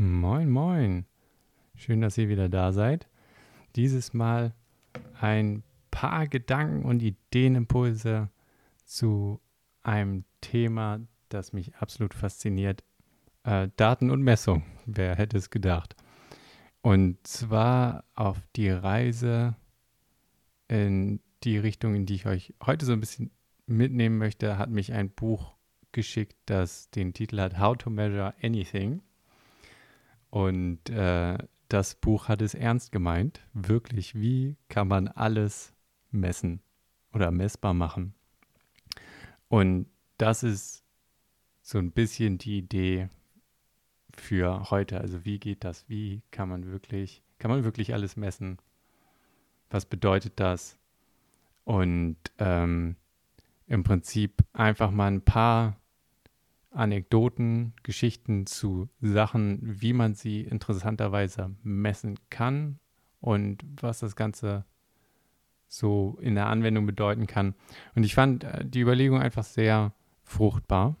Moin, moin. Schön, dass ihr wieder da seid. Dieses Mal ein paar Gedanken und Ideenimpulse zu einem Thema, das mich absolut fasziniert. Äh, Daten und Messung. Wer hätte es gedacht? Und zwar auf die Reise in die Richtung, in die ich euch heute so ein bisschen mitnehmen möchte, hat mich ein Buch geschickt, das den Titel hat How to Measure Anything. Und äh, das Buch hat es ernst gemeint. Wirklich, wie kann man alles messen oder messbar machen? Und das ist so ein bisschen die Idee für heute. Also wie geht das? Wie kann man wirklich, kann man wirklich alles messen? Was bedeutet das? Und ähm, im Prinzip einfach mal ein paar Anekdoten, Geschichten zu Sachen, wie man sie interessanterweise messen kann und was das Ganze so in der Anwendung bedeuten kann. Und ich fand äh, die Überlegung einfach sehr fruchtbar,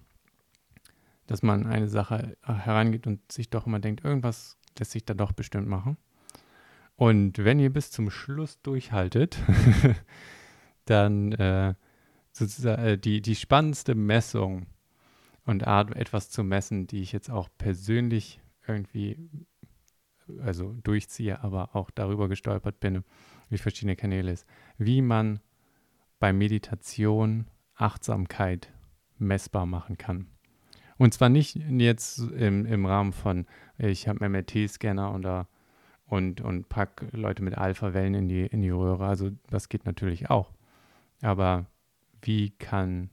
dass man eine Sache äh, herangeht und sich doch immer denkt, irgendwas lässt sich da doch bestimmt machen. Und wenn ihr bis zum Schluss durchhaltet, dann äh, sozusagen äh, die, die spannendste Messung und Art, etwas zu messen, die ich jetzt auch persönlich irgendwie, also durchziehe, aber auch darüber gestolpert bin, wie verschiedene Kanäle ist, wie man bei Meditation Achtsamkeit messbar machen kann. Und zwar nicht jetzt im, im Rahmen von, ich habe MRT-Scanner oder und, und pack Leute mit Alpha-Wellen in die, in die Röhre. Also das geht natürlich auch. Aber wie kann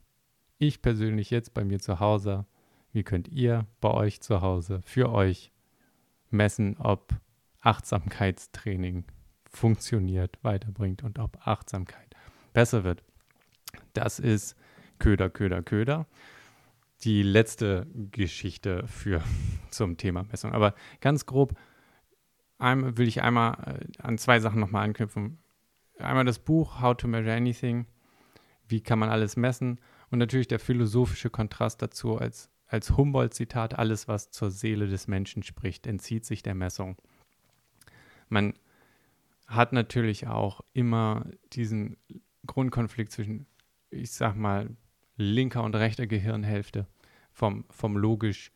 ich persönlich jetzt bei mir zu Hause, wie könnt ihr bei euch zu Hause für euch messen, ob Achtsamkeitstraining funktioniert, weiterbringt und ob Achtsamkeit besser wird. Das ist Köder, Köder, Köder. Die letzte Geschichte für zum Thema Messung. Aber ganz grob einmal, will ich einmal äh, an zwei Sachen nochmal anknüpfen. Einmal das Buch How to Measure Anything. Wie kann man alles messen? Und natürlich der philosophische Kontrast dazu als, als Humboldt-Zitat, alles, was zur Seele des Menschen spricht, entzieht sich der Messung. Man hat natürlich auch immer diesen Grundkonflikt zwischen, ich sag mal, linker und rechter Gehirnhälfte vom, vom logisch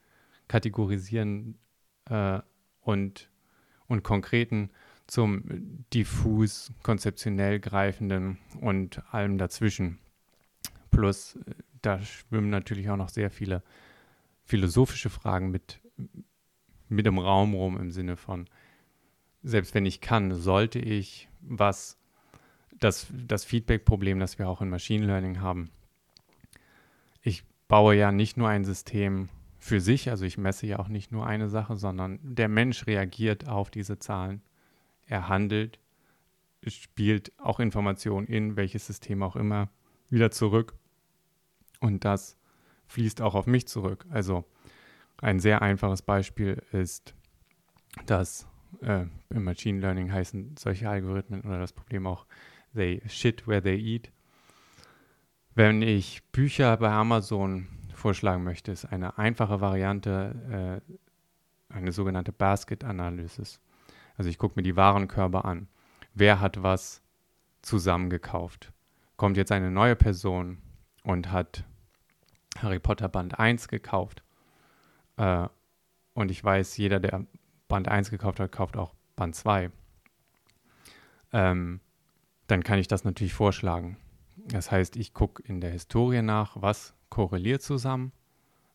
kategorisieren äh, und, und konkreten zum diffus konzeptionell greifenden und allem dazwischen. Plus, da schwimmen natürlich auch noch sehr viele philosophische Fragen mit, mit im Raum rum im Sinne von, selbst wenn ich kann, sollte ich was, das, das Feedback-Problem, das wir auch in Machine Learning haben. Ich baue ja nicht nur ein System für sich, also ich messe ja auch nicht nur eine Sache, sondern der Mensch reagiert auf diese Zahlen. Er handelt, spielt auch Informationen in welches System auch immer wieder zurück und das fließt auch auf mich zurück. Also ein sehr einfaches Beispiel ist, dass äh, im Machine Learning heißen solche Algorithmen oder das Problem auch, they shit where they eat. Wenn ich Bücher bei Amazon vorschlagen möchte, ist eine einfache Variante äh, eine sogenannte Basket Analysis. Also ich gucke mir die Warenkörbe an. Wer hat was zusammengekauft? Kommt jetzt eine neue Person und hat Harry Potter Band 1 gekauft. Äh, und ich weiß, jeder, der Band 1 gekauft hat, kauft auch Band 2. Ähm, dann kann ich das natürlich vorschlagen. Das heißt, ich gucke in der Historie nach, was korreliert zusammen,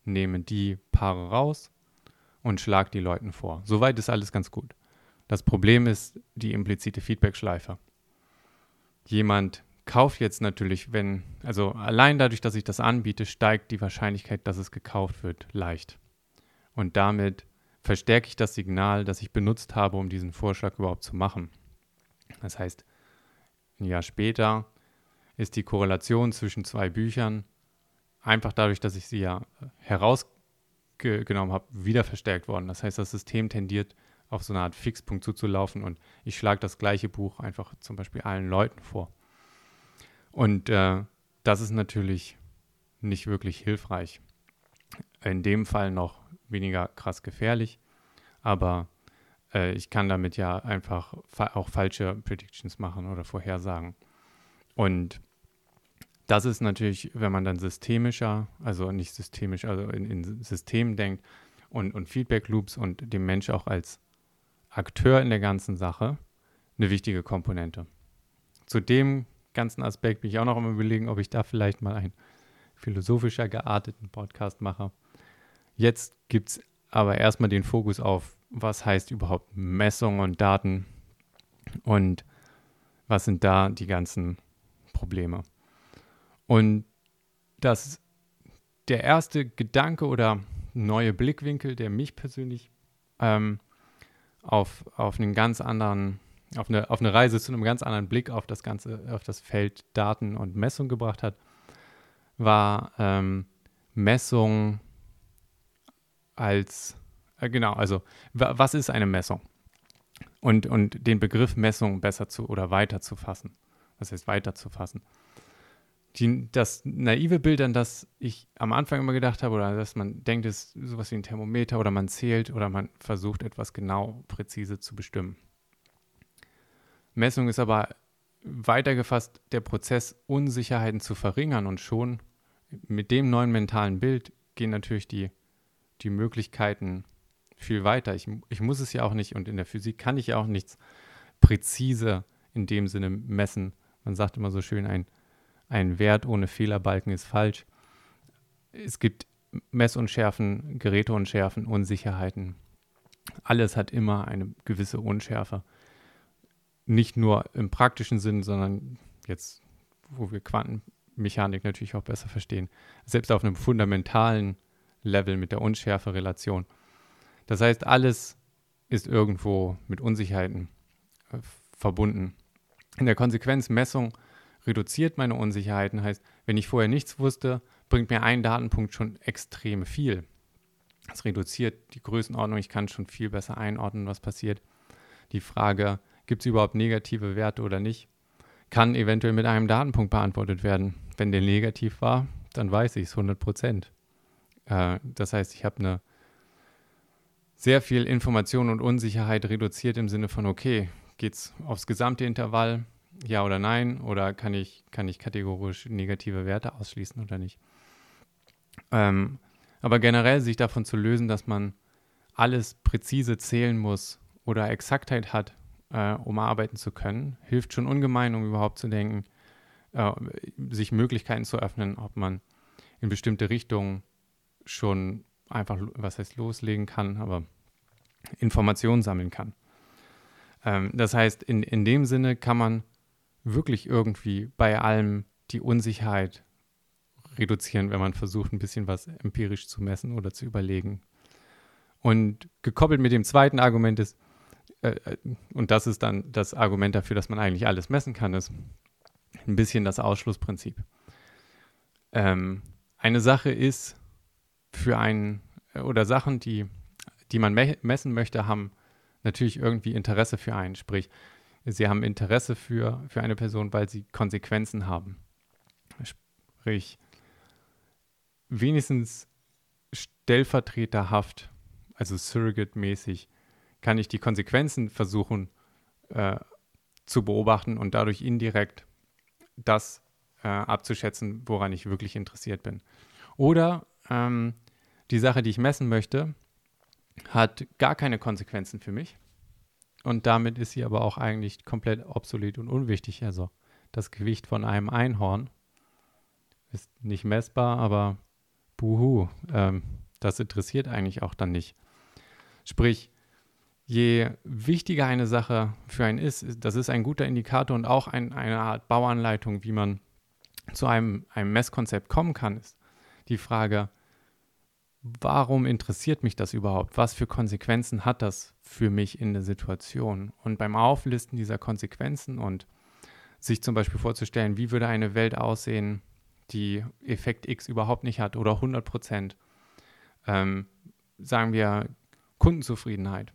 nehme die Paare raus und schlage die Leuten vor. Soweit ist alles ganz gut. Das Problem ist die implizite Feedback-Schleife. Jemand kaufe jetzt natürlich, wenn, also allein dadurch, dass ich das anbiete, steigt die Wahrscheinlichkeit, dass es gekauft wird, leicht. Und damit verstärke ich das Signal, das ich benutzt habe, um diesen Vorschlag überhaupt zu machen. Das heißt, ein Jahr später ist die Korrelation zwischen zwei Büchern einfach dadurch, dass ich sie ja herausgenommen habe, wieder verstärkt worden. Das heißt, das System tendiert auf so eine Art Fixpunkt zuzulaufen und ich schlage das gleiche Buch einfach zum Beispiel allen Leuten vor. Und äh, das ist natürlich nicht wirklich hilfreich. In dem Fall noch weniger krass gefährlich, aber äh, ich kann damit ja einfach fa auch falsche Predictions machen oder Vorhersagen. Und das ist natürlich, wenn man dann systemischer, also nicht systemisch, also in, in Systemen denkt und, und Feedback Loops und dem Mensch auch als Akteur in der ganzen Sache eine wichtige Komponente. Zu dem ganzen Aspekt bin ich auch noch am überlegen, ob ich da vielleicht mal einen philosophischer gearteten Podcast mache. Jetzt gibt es aber erstmal den Fokus auf, was heißt überhaupt Messung und Daten und was sind da die ganzen Probleme. Und das der erste Gedanke oder neue Blickwinkel, der mich persönlich ähm, auf, auf einen ganz anderen, auf eine, auf eine Reise zu einem ganz anderen Blick auf das ganze, auf das Feld Daten und Messung gebracht hat, war ähm, Messung als, äh, genau, also was ist eine Messung? Und, und den Begriff Messung besser zu oder weiter zu fassen. Was heißt weiter zu fassen? Die, das naive Bild, an das ich am Anfang immer gedacht habe, oder dass man denkt, ist sowas wie ein Thermometer oder man zählt oder man versucht etwas genau, präzise zu bestimmen. Messung ist aber weitergefasst der Prozess, Unsicherheiten zu verringern und schon mit dem neuen mentalen Bild gehen natürlich die, die Möglichkeiten viel weiter. Ich, ich muss es ja auch nicht und in der Physik kann ich ja auch nichts präzise in dem Sinne messen. Man sagt immer so schön, ein, ein Wert ohne Fehlerbalken ist falsch. Es gibt Messunschärfen, Geräteunschärfen, Unsicherheiten. Alles hat immer eine gewisse Unschärfe. Nicht nur im praktischen Sinn, sondern jetzt, wo wir Quantenmechanik natürlich auch besser verstehen, selbst auf einem fundamentalen Level mit der Unschärfe-Relation. Das heißt, alles ist irgendwo mit Unsicherheiten äh, verbunden. In der Konsequenz Messung reduziert meine Unsicherheiten. Heißt, wenn ich vorher nichts wusste, bringt mir ein Datenpunkt schon extrem viel. Es reduziert die Größenordnung. Ich kann schon viel besser einordnen, was passiert. Die Frage, gibt es überhaupt negative Werte oder nicht, kann eventuell mit einem Datenpunkt beantwortet werden. Wenn der negativ war, dann weiß ich es 100 Prozent. Äh, das heißt, ich habe eine sehr viel Information und Unsicherheit reduziert im Sinne von, okay, geht es aufs gesamte Intervall, ja oder nein, oder kann ich, kann ich kategorisch negative Werte ausschließen oder nicht. Ähm, aber generell sich davon zu lösen, dass man alles präzise zählen muss oder Exaktheit hat, äh, um arbeiten zu können, hilft schon ungemein, um überhaupt zu denken, äh, sich Möglichkeiten zu öffnen, ob man in bestimmte Richtungen schon einfach, was heißt, loslegen kann, aber Informationen sammeln kann. Ähm, das heißt, in, in dem Sinne kann man wirklich irgendwie bei allem die Unsicherheit reduzieren, wenn man versucht, ein bisschen was empirisch zu messen oder zu überlegen. Und gekoppelt mit dem zweiten Argument ist, äh, äh und das ist dann das Argument dafür, dass man eigentlich alles messen kann, ist ein bisschen das Ausschlussprinzip. Ähm, eine Sache ist für einen, äh, oder Sachen, die, die man me messen möchte, haben natürlich irgendwie Interesse für einen. Sprich, sie haben Interesse für, für eine Person, weil sie Konsequenzen haben. Sprich, wenigstens stellvertreterhaft, also surrogate-mäßig, kann ich die Konsequenzen versuchen äh, zu beobachten und dadurch indirekt das äh, abzuschätzen, woran ich wirklich interessiert bin. Oder ähm, die Sache, die ich messen möchte, hat gar keine Konsequenzen für mich. Und damit ist sie aber auch eigentlich komplett obsolet und unwichtig. Also das Gewicht von einem Einhorn ist nicht messbar, aber buhu, ähm, das interessiert eigentlich auch dann nicht. Sprich, je wichtiger eine Sache für einen ist, das ist ein guter Indikator und auch ein, eine Art Bauanleitung, wie man zu einem, einem Messkonzept kommen kann, ist die Frage, warum interessiert mich das überhaupt? Was für Konsequenzen hat das für mich in der Situation? Und beim Auflisten dieser Konsequenzen und sich zum Beispiel vorzustellen, wie würde eine Welt aussehen, die Effekt X überhaupt nicht hat oder 100 Prozent, ähm, sagen wir Kundenzufriedenheit.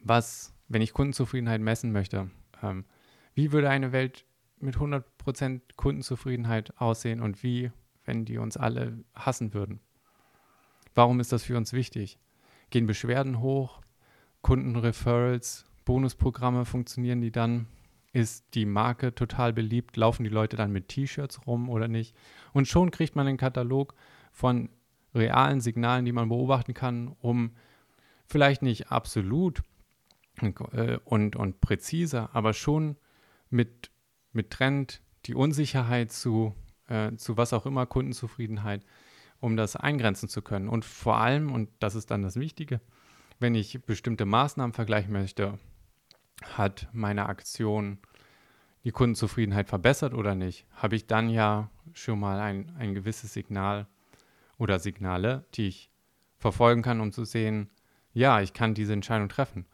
Was, wenn ich Kundenzufriedenheit messen möchte, ähm, wie würde eine Welt mit 100 Prozent Kundenzufriedenheit aussehen und wie, wenn die uns alle hassen würden? Warum ist das für uns wichtig? Gehen Beschwerden hoch? Kundenreferrals, Bonusprogramme funktionieren die dann? Ist die Marke total beliebt? Laufen die Leute dann mit T-Shirts rum oder nicht? Und schon kriegt man einen Katalog von realen Signalen, die man beobachten kann, um vielleicht nicht absolut und, und präziser, aber schon mit, mit Trend die Unsicherheit zu, äh, zu was auch immer, Kundenzufriedenheit, um das eingrenzen zu können. Und vor allem, und das ist dann das Wichtige, wenn ich bestimmte Maßnahmen vergleichen möchte, hat meine Aktion die Kundenzufriedenheit verbessert oder nicht, habe ich dann ja schon mal ein, ein gewisses Signal oder Signale, die ich verfolgen kann, um zu sehen, ja, ich kann diese Entscheidung treffen.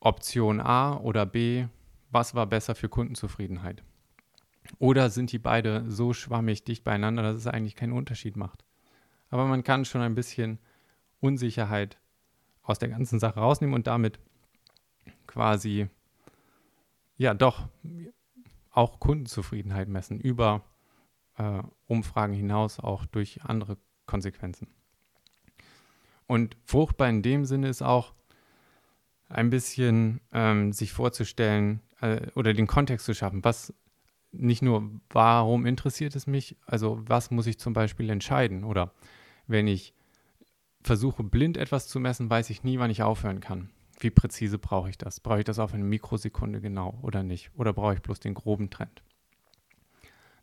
Option A oder B, was war besser für Kundenzufriedenheit? Oder sind die beide so schwammig dicht beieinander, dass es eigentlich keinen Unterschied macht? Aber man kann schon ein bisschen Unsicherheit aus der ganzen Sache rausnehmen und damit quasi, ja, doch auch Kundenzufriedenheit messen über äh, Umfragen hinaus, auch durch andere Konsequenzen. Und fruchtbar in dem Sinne ist auch ein bisschen ähm, sich vorzustellen äh, oder den Kontext zu schaffen. Was nicht nur, warum interessiert es mich, also was muss ich zum Beispiel entscheiden? Oder wenn ich versuche, blind etwas zu messen, weiß ich nie, wann ich aufhören kann. Wie präzise brauche ich das? Brauche ich das auf eine Mikrosekunde genau oder nicht? Oder brauche ich bloß den groben Trend?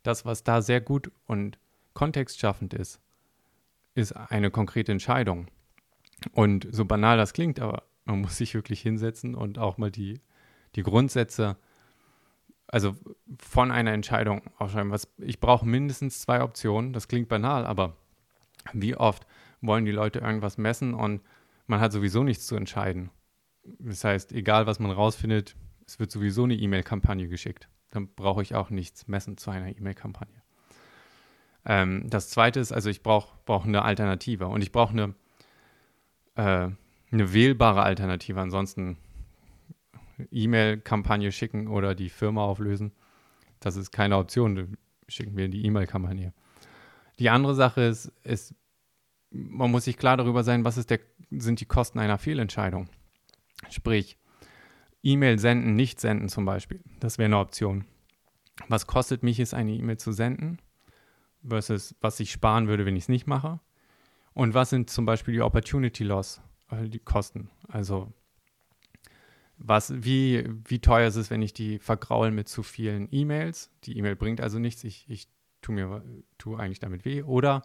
Das, was da sehr gut und kontextschaffend ist, ist eine konkrete Entscheidung. Und so banal das klingt, aber man muss sich wirklich hinsetzen und auch mal die, die Grundsätze, also von einer Entscheidung aufschreiben. Was, ich brauche mindestens zwei Optionen. Das klingt banal, aber wie oft wollen die Leute irgendwas messen und man hat sowieso nichts zu entscheiden. Das heißt, egal was man rausfindet, es wird sowieso eine E-Mail-Kampagne geschickt. Dann brauche ich auch nichts messen zu einer E-Mail-Kampagne. Ähm, das zweite ist, also ich brauche brauch eine Alternative und ich brauche eine, äh, eine wählbare Alternative. Ansonsten E-Mail-Kampagne schicken oder die Firma auflösen, das ist keine Option. Schicken wir die E-Mail-Kampagne. Die andere Sache ist, ist, man muss sich klar darüber sein, was der, sind die Kosten einer Fehlentscheidung. Sprich, E-Mail senden, nicht senden zum Beispiel. Das wäre eine Option. Was kostet mich es, eine E-Mail zu senden? Versus was ich sparen würde, wenn ich es nicht mache. Und was sind zum Beispiel die Opportunity Loss, die Kosten? Also was, wie, wie teuer ist es, wenn ich die vergraul mit zu vielen E-Mails? Die E-Mail bringt also nichts, ich, ich tue mir tue eigentlich damit weh. Oder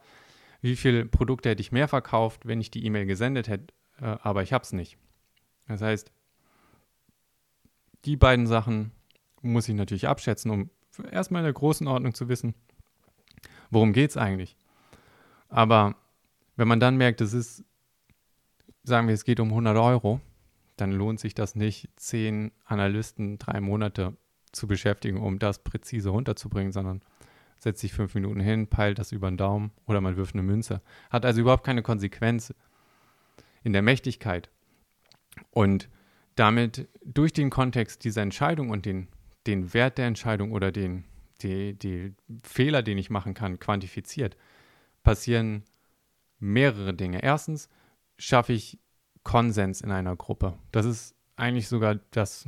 wie viele Produkte hätte ich mehr verkauft, wenn ich die E-Mail gesendet hätte, äh, aber ich habe es nicht. Das heißt, die beiden Sachen muss ich natürlich abschätzen, um erstmal in der großen Ordnung zu wissen, worum geht es eigentlich. Aber wenn man dann merkt, es ist, sagen wir, es geht um 100 Euro, dann lohnt sich das nicht, zehn Analysten drei Monate zu beschäftigen, um das präzise runterzubringen, sondern setzt sich fünf Minuten hin, peilt das über den Daumen oder man wirft eine Münze. Hat also überhaupt keine Konsequenz in der Mächtigkeit. Und damit durch den Kontext dieser Entscheidung und den, den Wert der Entscheidung oder den die, die Fehler, den ich machen kann, quantifiziert, passieren mehrere Dinge. Erstens schaffe ich Konsens in einer Gruppe. Das ist eigentlich sogar das,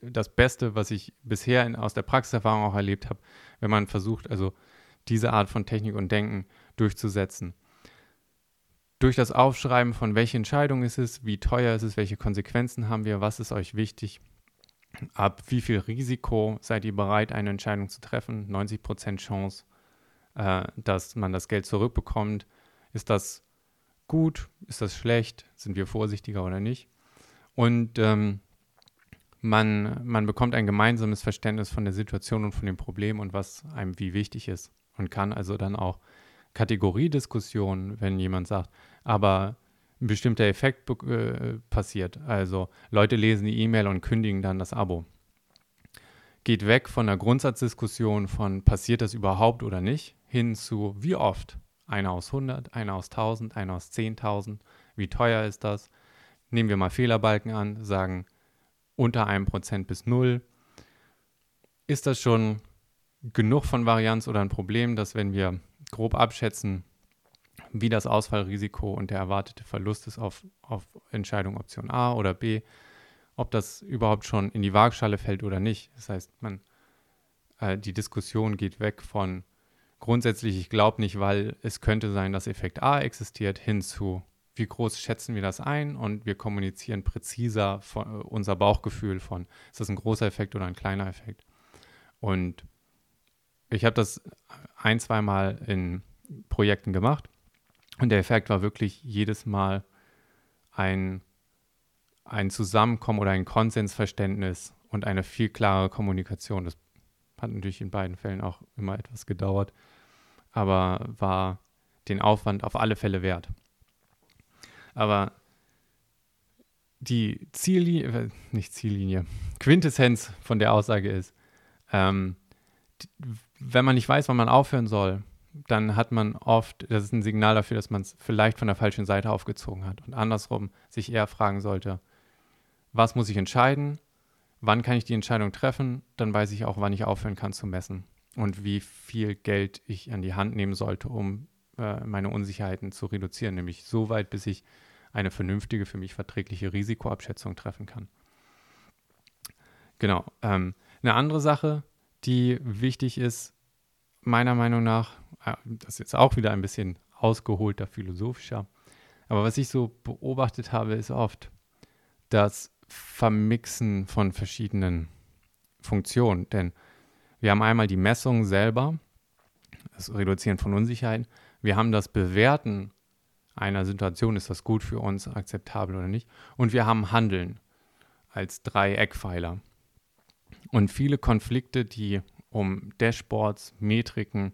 das Beste, was ich bisher in, aus der Praxiserfahrung auch erlebt habe, wenn man versucht, also diese Art von Technik und Denken durchzusetzen. Durch das Aufschreiben von welche Entscheidung ist es, wie teuer ist es, welche Konsequenzen haben wir, was ist euch wichtig, ab wie viel Risiko seid ihr bereit, eine Entscheidung zu treffen, 90% Chance, äh, dass man das Geld zurückbekommt. Ist das gut? Ist das schlecht? Sind wir vorsichtiger oder nicht? Und ähm, man, man bekommt ein gemeinsames Verständnis von der Situation und von dem Problem und was einem wie wichtig ist und kann also dann auch Kategoriediskussionen, wenn jemand sagt, aber ein bestimmter Effekt äh, passiert. Also Leute lesen die E-Mail und kündigen dann das Abo. Geht weg von der Grundsatzdiskussion von passiert das überhaupt oder nicht, hin zu wie oft einer aus 100, einer aus 1000, einer aus 10.000. Wie teuer ist das? Nehmen wir mal Fehlerbalken an, sagen unter einem Prozent bis null. Ist das schon genug von Varianz oder ein Problem, dass wenn wir grob abschätzen, wie das Ausfallrisiko und der erwartete Verlust ist auf, auf Entscheidung Option A oder B, ob das überhaupt schon in die Waagschale fällt oder nicht. Das heißt, man, äh, die Diskussion geht weg von grundsätzlich, ich glaube nicht, weil es könnte sein, dass Effekt A existiert, hin zu, wie groß schätzen wir das ein und wir kommunizieren präziser von, äh, unser Bauchgefühl von, ist das ein großer Effekt oder ein kleiner Effekt. Und ich habe das ein, zweimal in Projekten gemacht und der Effekt war wirklich jedes Mal ein, ein Zusammenkommen oder ein Konsensverständnis und eine viel klarere Kommunikation. Das hat natürlich in beiden Fällen auch immer etwas gedauert, aber war den Aufwand auf alle Fälle wert. Aber die Ziellinie, äh, nicht Ziellinie, Quintessenz von der Aussage ist, ähm, wenn man nicht weiß, wann man aufhören soll, dann hat man oft, das ist ein Signal dafür, dass man es vielleicht von der falschen Seite aufgezogen hat. Und andersrum sich eher fragen sollte, was muss ich entscheiden? Wann kann ich die Entscheidung treffen? Dann weiß ich auch, wann ich aufhören kann zu messen und wie viel Geld ich an die Hand nehmen sollte, um äh, meine Unsicherheiten zu reduzieren, nämlich so weit, bis ich eine vernünftige, für mich verträgliche Risikoabschätzung treffen kann. Genau. Ähm, eine andere Sache, die wichtig ist, meiner Meinung nach, äh, das ist jetzt auch wieder ein bisschen ausgeholter philosophischer, aber was ich so beobachtet habe, ist oft das Vermixen von verschiedenen Funktionen. Denn wir haben einmal die Messung selber, das Reduzieren von Unsicherheiten. Wir haben das Bewerten einer Situation, ist das gut für uns, akzeptabel oder nicht. Und wir haben Handeln als drei Eckpfeiler. Und viele Konflikte, die um Dashboards, Metriken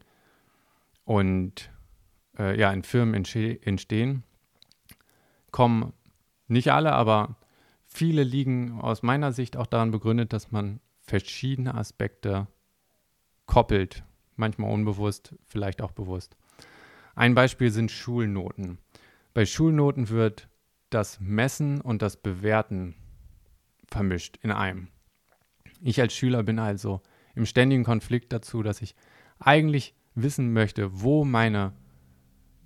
und äh, ja, in Firmen entstehen, kommen nicht alle, aber viele liegen aus meiner Sicht auch daran begründet, dass man verschiedene Aspekte koppelt, manchmal unbewusst, vielleicht auch bewusst. Ein Beispiel sind Schulnoten. Bei Schulnoten wird das Messen und das Bewerten vermischt in einem. Ich als Schüler bin also im ständigen Konflikt dazu, dass ich eigentlich wissen möchte, wo meine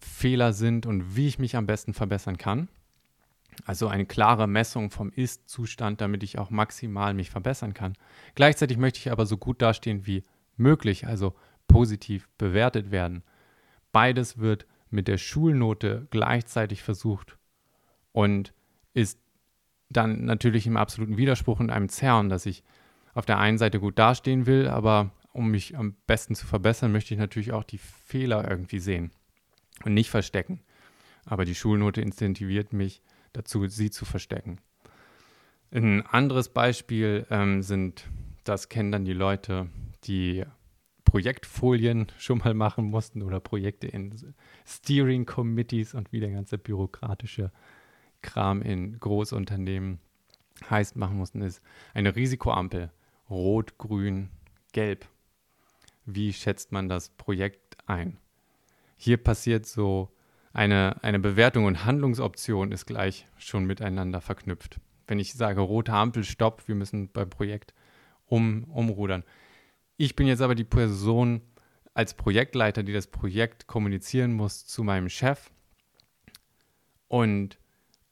Fehler sind und wie ich mich am besten verbessern kann. Also eine klare Messung vom Ist-Zustand, damit ich auch maximal mich verbessern kann. Gleichzeitig möchte ich aber so gut dastehen wie möglich, also positiv bewertet werden. Beides wird mit der Schulnote gleichzeitig versucht und ist dann natürlich im absoluten Widerspruch und einem Zerren, dass ich auf der einen Seite gut dastehen will, aber um mich am besten zu verbessern, möchte ich natürlich auch die Fehler irgendwie sehen und nicht verstecken. Aber die Schulnote incentiviert mich dazu, sie zu verstecken. Ein anderes Beispiel ähm, sind, das kennen dann die Leute, die Projektfolien schon mal machen mussten oder Projekte in Steering Committees und wie der ganze bürokratische Kram in Großunternehmen heißt machen mussten, ist eine Risikoampel. Rot, Grün, Gelb. Wie schätzt man das Projekt ein? Hier passiert so eine, eine Bewertung und Handlungsoption ist gleich schon miteinander verknüpft. Wenn ich sage, rote Ampel, stopp, wir müssen beim Projekt um, umrudern, ich bin jetzt aber die Person als Projektleiter, die das Projekt kommunizieren muss zu meinem Chef. Und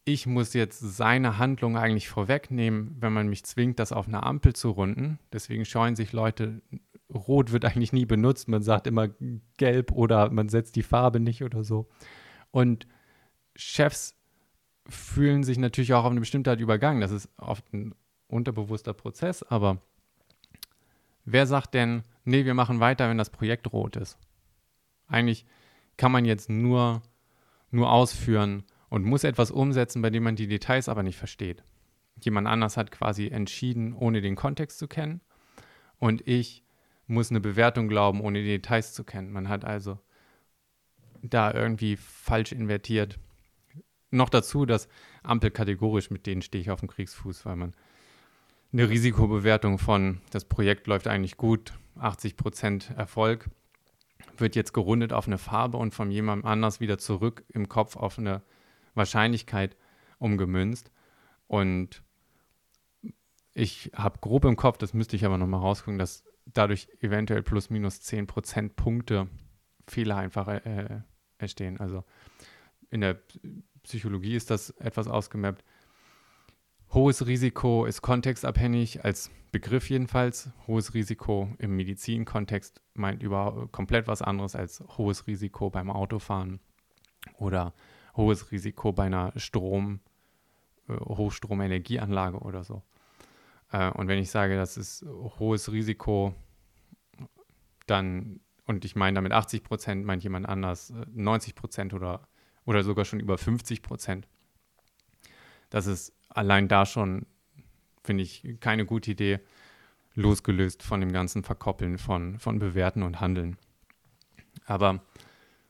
ich muss jetzt seine Handlung eigentlich vorwegnehmen, wenn man mich zwingt, das auf einer Ampel zu runden. Deswegen scheuen sich Leute, rot wird eigentlich nie benutzt. Man sagt immer gelb oder man setzt die Farbe nicht oder so. Und Chefs fühlen sich natürlich auch auf eine bestimmte Art übergangen. Das ist oft ein unterbewusster Prozess, aber Wer sagt denn, nee, wir machen weiter, wenn das Projekt rot ist? Eigentlich kann man jetzt nur, nur ausführen und muss etwas umsetzen, bei dem man die Details aber nicht versteht. Jemand anders hat quasi entschieden, ohne den Kontext zu kennen. Und ich muss eine Bewertung glauben, ohne die Details zu kennen. Man hat also da irgendwie falsch invertiert. Noch dazu, dass Ampel kategorisch, mit denen stehe ich auf dem Kriegsfuß, weil man eine Risikobewertung von, das Projekt läuft eigentlich gut, 80 Prozent Erfolg, wird jetzt gerundet auf eine Farbe und von jemandem anders wieder zurück im Kopf auf eine Wahrscheinlichkeit umgemünzt. Und ich habe grob im Kopf, das müsste ich aber nochmal rausgucken, dass dadurch eventuell plus minus 10 Prozentpunkte Fehler einfach äh, entstehen. Also in der Psychologie ist das etwas ausgemappt. Hohes Risiko ist kontextabhängig, als Begriff jedenfalls. Hohes Risiko im Medizinkontext meint über komplett was anderes als hohes Risiko beim Autofahren oder hohes Risiko bei einer Strom, äh, Hochstromenergieanlage oder so. Äh, und wenn ich sage, das ist hohes Risiko, dann, und ich meine damit 80 Prozent, meint jemand anders 90 äh, Prozent oder, oder sogar schon über 50 Prozent. Das ist allein da schon, finde ich, keine gute Idee, losgelöst von dem ganzen Verkoppeln von, von Bewerten und Handeln. Aber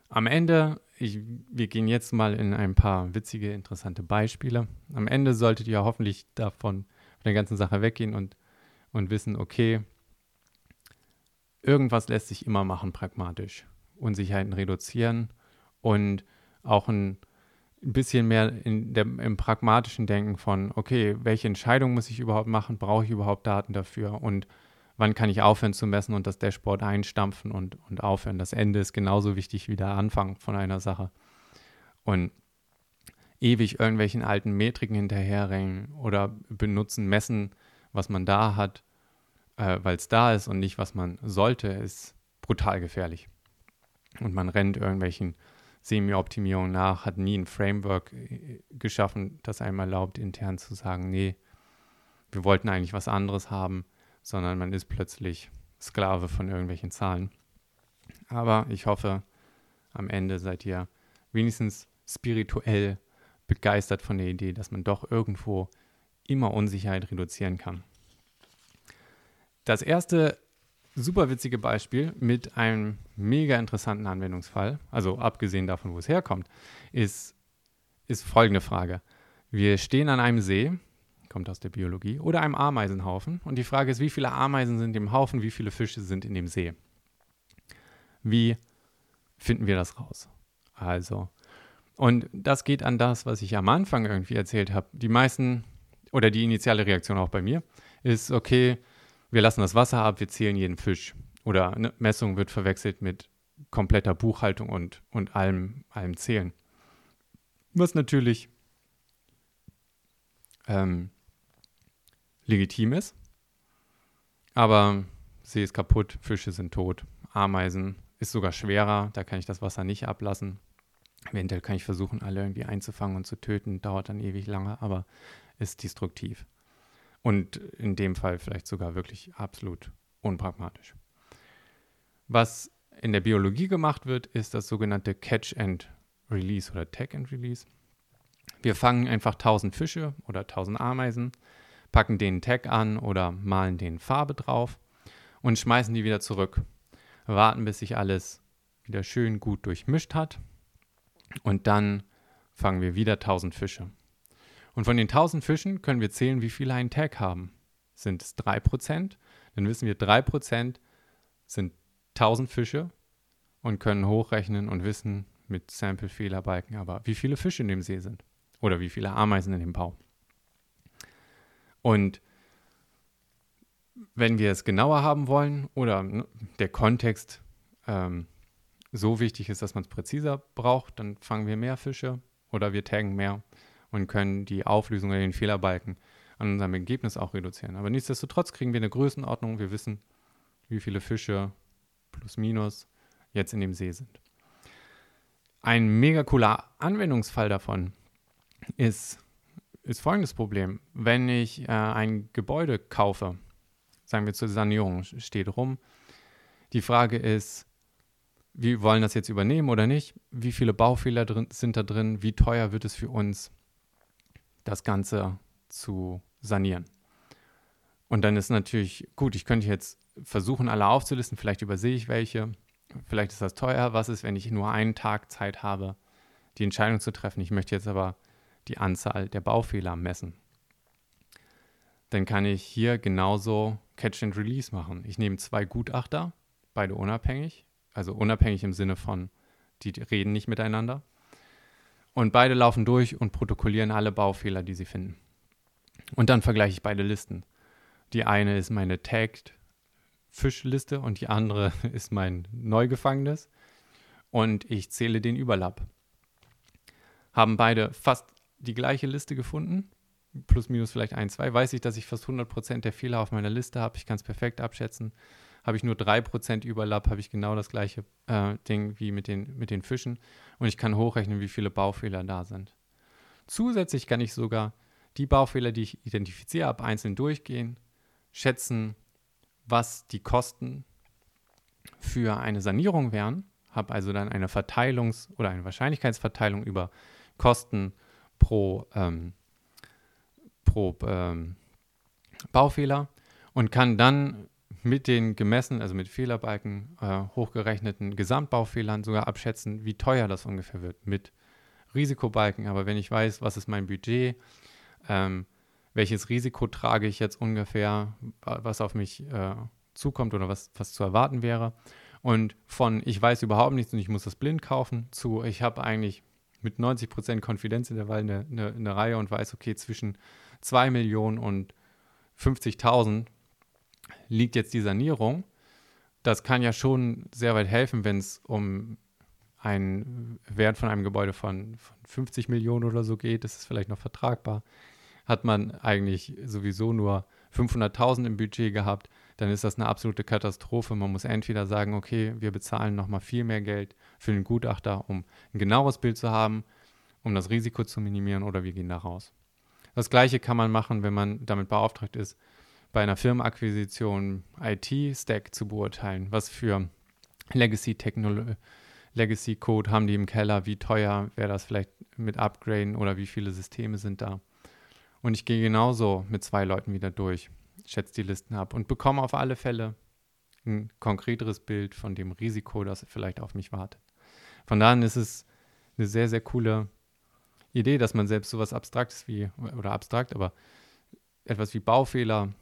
am Ende, ich, wir gehen jetzt mal in ein paar witzige, interessante Beispiele. Am Ende solltet ihr hoffentlich davon von der ganzen Sache weggehen und, und wissen, okay, irgendwas lässt sich immer machen pragmatisch. Unsicherheiten reduzieren und auch ein bisschen mehr in der, im pragmatischen Denken von, okay, welche Entscheidung muss ich überhaupt machen? Brauche ich überhaupt Daten dafür? Und wann kann ich aufhören zu messen und das Dashboard einstampfen und, und aufhören? Das Ende ist genauso wichtig wie der Anfang von einer Sache. Und ewig irgendwelchen alten Metriken hinterherrennen oder benutzen, messen, was man da hat, äh, weil es da ist und nicht, was man sollte, ist brutal gefährlich. Und man rennt irgendwelchen Semi-Optimierungen nach, hat nie ein Framework äh, geschaffen, das einem erlaubt, intern zu sagen, nee, wir wollten eigentlich was anderes haben, sondern man ist plötzlich Sklave von irgendwelchen Zahlen. Aber ich hoffe, am Ende seid ihr wenigstens spirituell begeistert von der Idee, dass man doch irgendwo immer Unsicherheit reduzieren kann. Das erste super witzige Beispiel mit einem mega interessanten Anwendungsfall, also abgesehen davon, wo es herkommt, ist, ist folgende Frage. Wir stehen an einem See, kommt aus der Biologie, oder einem Ameisenhaufen und die Frage ist, wie viele Ameisen sind im Haufen, wie viele Fische sind in dem See? Wie finden wir das raus? Also, und das geht an das, was ich am Anfang irgendwie erzählt habe. Die meisten oder die initiale Reaktion auch bei mir ist, okay, wir lassen das Wasser ab, wir zählen jeden Fisch. Oder eine Messung wird verwechselt mit kompletter Buchhaltung und, und allem, allem Zählen. Was natürlich ähm, legitim ist. Aber See ist kaputt, Fische sind tot, Ameisen ist sogar schwerer, da kann ich das Wasser nicht ablassen. Eventuell kann ich versuchen, alle irgendwie einzufangen und zu töten, dauert dann ewig lange, aber ist destruktiv. Und in dem Fall vielleicht sogar wirklich absolut unpragmatisch. Was in der Biologie gemacht wird, ist das sogenannte Catch and Release oder Tag and Release. Wir fangen einfach 1000 Fische oder 1000 Ameisen, packen den Tag an oder malen den Farbe drauf und schmeißen die wieder zurück. Warten, bis sich alles wieder schön gut durchmischt hat und dann fangen wir wieder 1000 Fische. Und von den 1000 Fischen können wir zählen, wie viele einen Tag haben. Sind es 3%? Dann wissen wir, 3% sind 1000 Fische und können hochrechnen und wissen mit Sample-Fehlerbalken aber, wie viele Fische in dem See sind. Oder wie viele Ameisen in dem Bau. Und wenn wir es genauer haben wollen oder ne, der Kontext ähm, so wichtig ist, dass man es präziser braucht, dann fangen wir mehr Fische oder wir taggen mehr und können die Auflösung oder den Fehlerbalken an unserem Ergebnis auch reduzieren. Aber nichtsdestotrotz kriegen wir eine Größenordnung. Wir wissen, wie viele Fische plus minus jetzt in dem See sind. Ein mega cooler Anwendungsfall davon ist, ist folgendes Problem. Wenn ich äh, ein Gebäude kaufe, sagen wir zur Sanierung, steht rum, die Frage ist, wir wollen das jetzt übernehmen oder nicht, wie viele Baufehler drin, sind da drin, wie teuer wird es für uns, das Ganze zu sanieren. Und dann ist natürlich, gut, ich könnte jetzt versuchen, alle aufzulisten, vielleicht übersehe ich welche, vielleicht ist das teuer, was ist, wenn ich nur einen Tag Zeit habe, die Entscheidung zu treffen. Ich möchte jetzt aber die Anzahl der Baufehler messen. Dann kann ich hier genauso Catch and Release machen. Ich nehme zwei Gutachter, beide unabhängig, also unabhängig im Sinne von, die reden nicht miteinander. Und beide laufen durch und protokollieren alle Baufehler, die sie finden. Und dann vergleiche ich beide Listen. Die eine ist meine Tagged Fischliste und die andere ist mein neu gefangenes. und ich zähle den Überlapp. Haben beide fast die gleiche Liste gefunden, plus minus vielleicht ein, zwei, weiß ich, dass ich fast 100% der Fehler auf meiner Liste habe. Ich kann es perfekt abschätzen. Habe ich nur 3% Überlapp, habe ich genau das gleiche äh, Ding wie mit den, mit den Fischen. Und ich kann hochrechnen, wie viele Baufehler da sind. Zusätzlich kann ich sogar die Baufehler, die ich identifiziere, ab einzeln durchgehen, schätzen, was die Kosten für eine Sanierung wären, habe also dann eine Verteilungs- oder eine Wahrscheinlichkeitsverteilung über Kosten pro, ähm, pro ähm, Baufehler und kann dann mit den gemessenen, also mit Fehlerbalken äh, hochgerechneten Gesamtbaufehlern sogar abschätzen, wie teuer das ungefähr wird mit Risikobalken. Aber wenn ich weiß, was ist mein Budget, ähm, welches Risiko trage ich jetzt ungefähr, was auf mich äh, zukommt oder was, was zu erwarten wäre. Und von ich weiß überhaupt nichts und ich muss das blind kaufen zu ich habe eigentlich mit 90% Konfidenz in der Wahl eine, eine, eine Reihe und weiß, okay, zwischen 2 Millionen und 50.000 liegt jetzt die Sanierung. Das kann ja schon sehr weit helfen, wenn es um einen Wert von einem Gebäude von, von 50 Millionen oder so geht. Das ist vielleicht noch vertragbar. Hat man eigentlich sowieso nur 500.000 im Budget gehabt, dann ist das eine absolute Katastrophe. Man muss entweder sagen, okay, wir bezahlen nochmal viel mehr Geld für den Gutachter, um ein genaues Bild zu haben, um das Risiko zu minimieren, oder wir gehen da raus. Das gleiche kann man machen, wenn man damit beauftragt ist, bei einer Firmenakquisition IT-Stack zu beurteilen. Was für Legacy-Code haben die im Keller? Wie teuer wäre das vielleicht mit Upgraden oder wie viele Systeme sind da? Und ich gehe genauso mit zwei Leuten wieder durch, schätze die Listen ab und bekomme auf alle Fälle ein konkreteres Bild von dem Risiko, das vielleicht auf mich wartet. Von daher ist es eine sehr, sehr coole Idee, dass man selbst sowas Abstraktes wie, oder abstrakt, aber etwas wie Baufehler,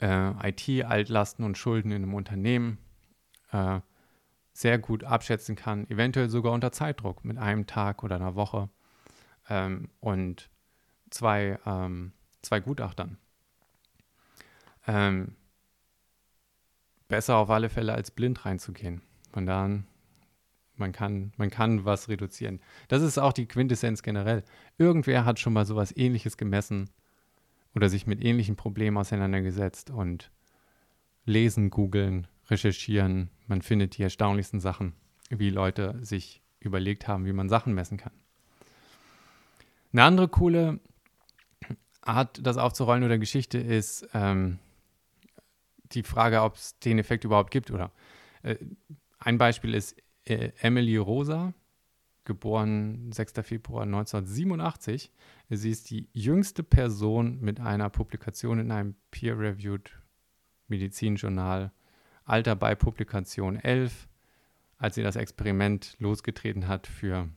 äh, IT-Altlasten und Schulden in einem Unternehmen äh, sehr gut abschätzen kann, eventuell sogar unter Zeitdruck mit einem Tag oder einer Woche ähm, und zwei, ähm, zwei Gutachtern. Ähm, besser auf alle Fälle als blind reinzugehen. Von daher man kann, man kann was reduzieren. Das ist auch die Quintessenz generell. Irgendwer hat schon mal sowas ähnliches gemessen oder sich mit ähnlichen Problemen auseinandergesetzt und lesen, googeln, recherchieren. Man findet die erstaunlichsten Sachen, wie Leute sich überlegt haben, wie man Sachen messen kann. Eine andere coole Art, das aufzurollen oder Geschichte ist ähm, die Frage, ob es den Effekt überhaupt gibt. Oder äh, ein Beispiel ist äh, Emily Rosa, geboren 6. Februar 1987. Sie ist die jüngste Person mit einer Publikation in einem peer-reviewed Medizinjournal. Alter bei Publikation 11, als sie das Experiment losgetreten hat für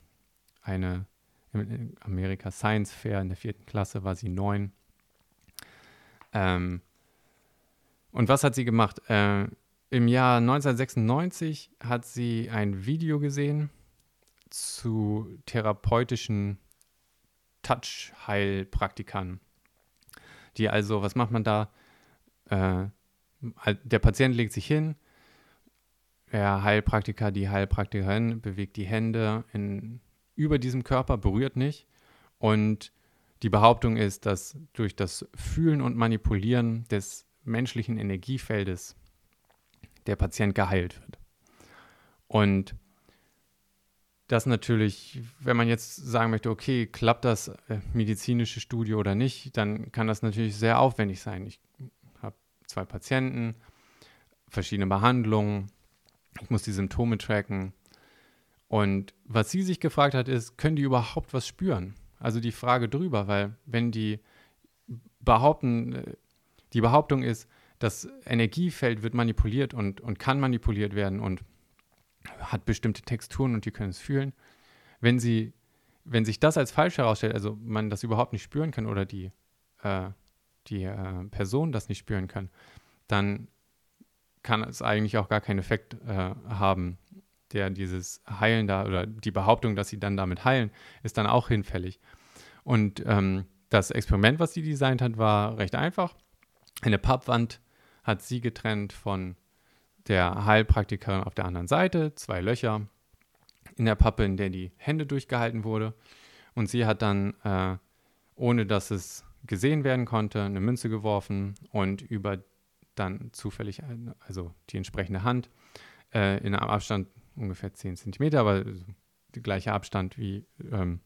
eine in Amerika Science Fair in der vierten Klasse, war sie neun. Ähm, und was hat sie gemacht? Äh, im Jahr 1996 hat sie ein Video gesehen zu therapeutischen Touch-Heilpraktikern. Die also, was macht man da? Äh, der Patient legt sich hin, der Heilpraktiker, die Heilpraktikerin bewegt die Hände in, über diesem Körper, berührt nicht. Und die Behauptung ist, dass durch das Fühlen und Manipulieren des menschlichen Energiefeldes der Patient geheilt wird. Und das natürlich, wenn man jetzt sagen möchte, okay, klappt das äh, medizinische Studie oder nicht, dann kann das natürlich sehr aufwendig sein. Ich habe zwei Patienten, verschiedene Behandlungen, ich muss die Symptome tracken. Und was sie sich gefragt hat, ist, können die überhaupt was spüren? Also die Frage drüber, weil wenn die behaupten, äh, die Behauptung ist, das Energiefeld wird manipuliert und, und kann manipuliert werden und hat bestimmte Texturen und die können es fühlen. Wenn sie, wenn sich das als falsch herausstellt, also man das überhaupt nicht spüren kann oder die, äh, die äh, Person das nicht spüren kann, dann kann es eigentlich auch gar keinen Effekt äh, haben, der dieses Heilen da oder die Behauptung, dass sie dann damit heilen, ist dann auch hinfällig. Und ähm, das Experiment, was sie designt hat, war recht einfach. Eine Pappwand hat sie getrennt von der Heilpraktikerin auf der anderen Seite, zwei Löcher. in der Pappe, in der die Hände durchgehalten wurde. Und sie hat dann, äh, ohne dass es gesehen werden konnte, eine Münze geworfen und über dann zufällig, also die entsprechende Hand, äh, in einem Abstand ungefähr 10 Zentimeter, aber der gleiche Abstand wie ähm,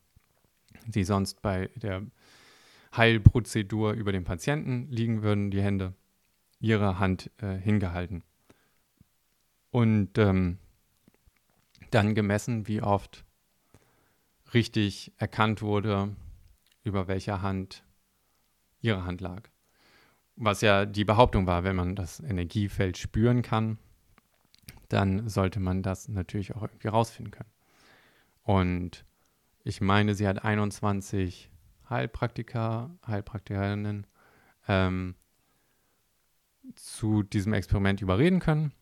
sie sonst bei der Heilprozedur über den Patienten liegen würden, die Hände, ihre Hand äh, hingehalten. Und ähm, dann gemessen, wie oft richtig erkannt wurde, über welcher Hand ihre Hand lag. Was ja die Behauptung war, wenn man das Energiefeld spüren kann, dann sollte man das natürlich auch irgendwie rausfinden können. Und ich meine, sie hat 21 Heilpraktiker, Heilpraktikerinnen ähm, zu diesem Experiment überreden können.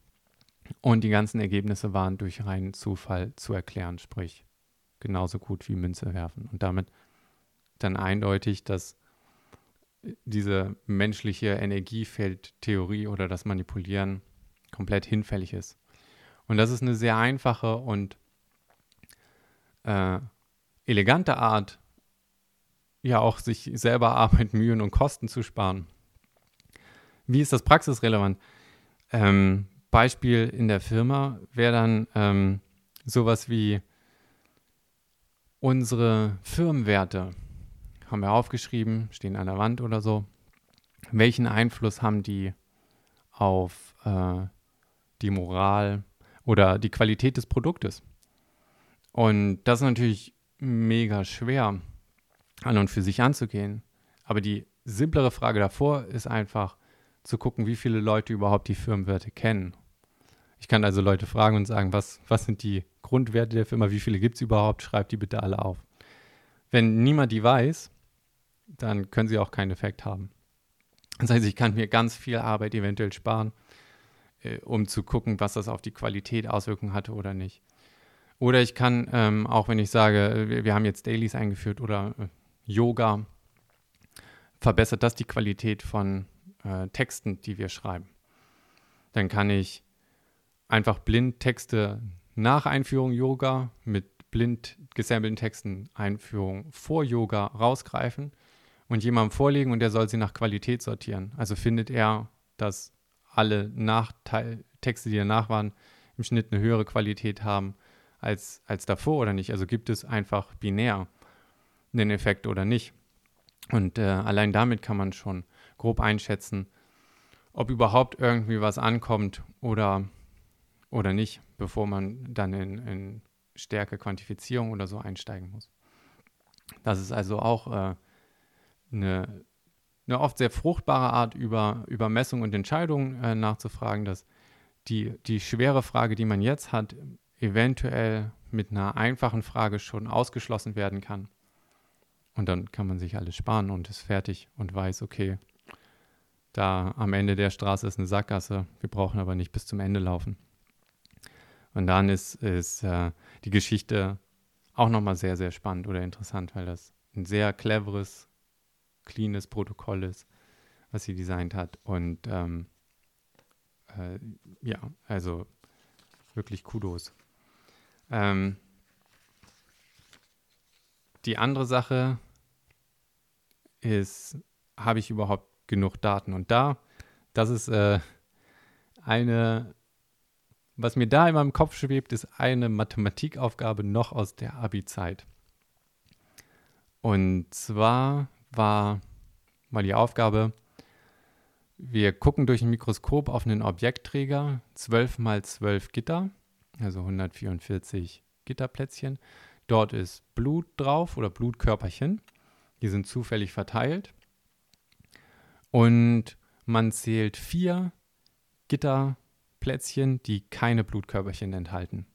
Und die ganzen Ergebnisse waren durch reinen Zufall zu erklären, sprich genauso gut wie Münze werfen. Und damit dann eindeutig, dass diese menschliche Energiefeldtheorie oder das Manipulieren komplett hinfällig ist. Und das ist eine sehr einfache und äh, elegante Art, ja auch sich selber Arbeit, Mühen und Kosten zu sparen. Wie ist das praxisrelevant? Ähm, Beispiel in der Firma wäre dann ähm, sowas wie unsere Firmenwerte. Haben wir aufgeschrieben, stehen an der Wand oder so. Welchen Einfluss haben die auf äh, die Moral oder die Qualität des Produktes? Und das ist natürlich mega schwer an und für sich anzugehen. Aber die simplere Frage davor ist einfach zu gucken, wie viele Leute überhaupt die Firmenwerte kennen. Ich kann also Leute fragen und sagen, was, was sind die Grundwerte der Firma, wie viele gibt es überhaupt, schreibt die bitte alle auf. Wenn niemand die weiß, dann können sie auch keinen Effekt haben. Das heißt, ich kann mir ganz viel Arbeit eventuell sparen, äh, um zu gucken, was das auf die Qualität Auswirkungen hatte oder nicht. Oder ich kann, ähm, auch wenn ich sage, wir, wir, haben jetzt Dailies eingeführt oder äh, Yoga, verbessert das die Qualität von äh, Texten, die wir schreiben. Dann kann ich einfach blind Texte nach Einführung Yoga mit blind gesampelten Texten Einführung vor Yoga rausgreifen und jemandem vorlegen und der soll sie nach Qualität sortieren. Also findet er, dass alle Nachteil Texte, die danach waren, im Schnitt eine höhere Qualität haben als, als davor oder nicht. Also gibt es einfach binär einen Effekt oder nicht. Und äh, allein damit kann man schon grob einschätzen, ob überhaupt irgendwie was ankommt oder, oder nicht, bevor man dann in, in Stärke, Quantifizierung oder so einsteigen muss. Das ist also auch äh, eine, eine oft sehr fruchtbare Art, über, über Messung und Entscheidungen äh, nachzufragen, dass die, die schwere Frage, die man jetzt hat, eventuell mit einer einfachen Frage schon ausgeschlossen werden kann. Und dann kann man sich alles sparen und ist fertig und weiß, okay, da am Ende der Straße ist eine Sackgasse, wir brauchen aber nicht bis zum Ende laufen. Und dann ist, ist äh, die Geschichte auch nochmal sehr, sehr spannend oder interessant, weil das ein sehr cleveres, cleanes Protokoll ist, was sie designt hat. Und ähm, äh, ja, also wirklich Kudos. Ähm, die andere Sache ist, habe ich überhaupt genug Daten? Und da, das ist äh, eine, was mir da in meinem Kopf schwebt, ist eine Mathematikaufgabe noch aus der Abi-Zeit. Und zwar war mal die Aufgabe, wir gucken durch ein Mikroskop auf einen Objektträger, 12 mal 12 Gitter also 144 Gitterplätzchen. Dort ist Blut drauf oder Blutkörperchen. Die sind zufällig verteilt. Und man zählt vier Gitterplätzchen, die keine Blutkörperchen enthalten.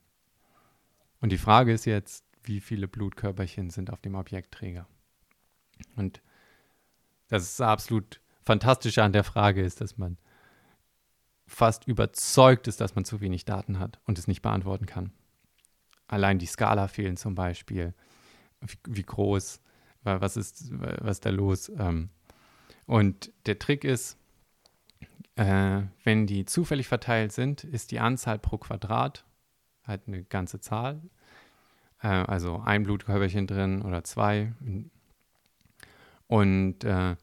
Und die Frage ist jetzt, wie viele Blutkörperchen sind auf dem Objektträger? Und das absolut Fantastische an der Frage ist, dass man fast überzeugt ist, dass man zu wenig Daten hat und es nicht beantworten kann. Allein die Skala fehlen zum Beispiel. Wie, wie groß, was ist, was ist da los? Ähm, und der Trick ist, äh, wenn die zufällig verteilt sind, ist die Anzahl pro Quadrat halt eine ganze Zahl. äh, also ein Blutkörperchen drin oder zwei. Und äh,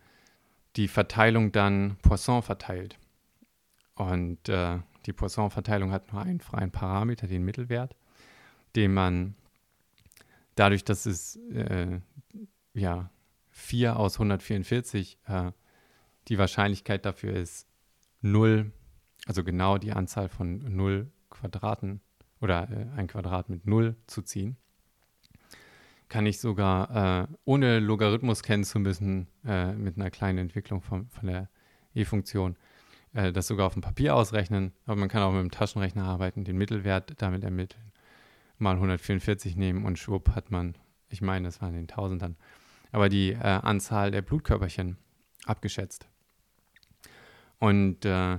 die Verteilung dann Poisson verteilt. Und äh, die Poisson-Verteilung hat nur einen freien Parameter, den Mittelwert, den man dadurch, dass es äh, ja 4 aus 144 äh, die Wahrscheinlichkeit dafür ist 0, also genau die Anzahl von 0 Quadraten oder äh, ein Quadrat mit 0 zu ziehen, kann ich sogar, äh, ohne Logarithmus kennen zu müssen, äh, mit einer kleinen Entwicklung von, von der E-Funktion, äh, das sogar auf dem Papier ausrechnen. Aber man kann auch mit dem Taschenrechner arbeiten, den Mittelwert damit ermitteln, mal 144 nehmen und schwupp hat man, ich meine, das waren den Tausendern, aber die äh, Anzahl der Blutkörperchen abgeschätzt. Und äh,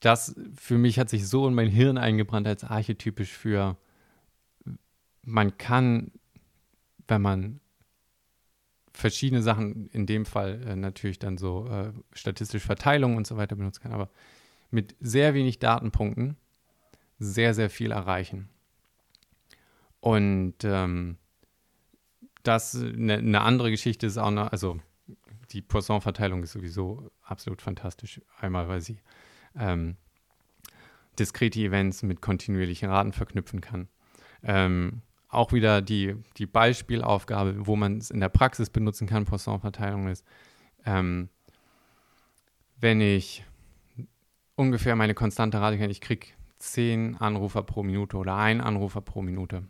das für mich hat sich so in mein Hirn eingebrannt als archetypisch für, man kann wenn man verschiedene Sachen, in dem Fall äh, natürlich dann so äh, statistische Verteilung und so weiter benutzen kann, aber mit sehr wenig Datenpunkten sehr, sehr viel erreichen. Und ähm, das, eine ne andere Geschichte ist auch noch, also die Poisson-Verteilung ist sowieso absolut fantastisch. Einmal, weil sie ähm, diskrete Events mit kontinuierlichen Raten verknüpfen kann. Ähm, auch wieder die, die Beispielaufgabe, wo man es in der Praxis benutzen kann, Poisson-Verteilung ist, ähm, wenn ich ungefähr meine konstante Rate kenne, ich kriege 10 Anrufer pro Minute oder ein Anrufer pro Minute.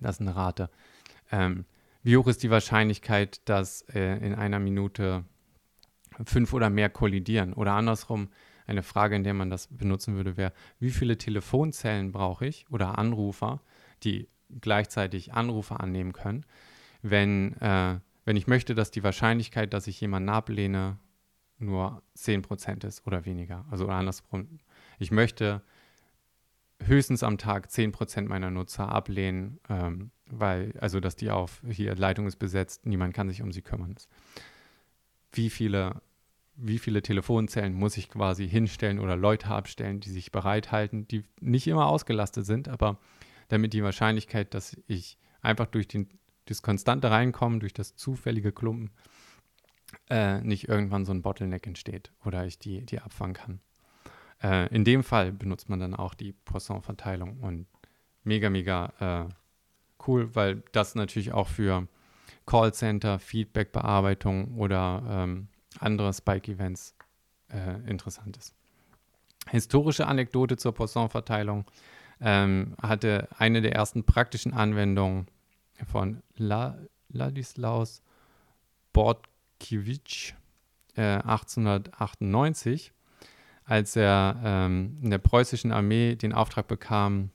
Das ist eine Rate. Ähm, wie hoch ist die Wahrscheinlichkeit, dass äh, in einer Minute fünf oder mehr kollidieren? Oder andersrum, eine Frage, in der man das benutzen würde, wäre, wie viele Telefonzellen brauche ich oder Anrufer, die gleichzeitig Anrufe annehmen können, wenn, äh, wenn ich möchte, dass die Wahrscheinlichkeit, dass ich jemanden ablehne, nur 10% ist oder weniger. Also andersrum, ich möchte höchstens am Tag 10% meiner Nutzer ablehnen, ähm, weil, also dass die auf, hier Leitung ist besetzt, niemand kann sich um sie kümmern. Wie viele, wie viele Telefonzellen muss ich quasi hinstellen oder Leute abstellen, die sich bereithalten, die nicht immer ausgelastet sind, aber damit die Wahrscheinlichkeit, dass ich einfach durch den, das konstante Reinkommen, durch das zufällige Klumpen, äh, nicht irgendwann so ein Bottleneck entsteht oder ich die, die abfangen kann. Äh, in dem Fall benutzt man dann auch die Poisson-Verteilung und mega, mega äh, cool, weil das natürlich auch für Callcenter, Feedback-Bearbeitung oder ähm, andere Spike-Events äh, interessant ist. Historische Anekdote zur Poisson-Verteilung ähm, hatte eine der ersten praktischen Anwendungen von La Ladislaus Bortkiewicz äh, 1898, als er ähm, in der preußischen Armee den Auftrag bekam,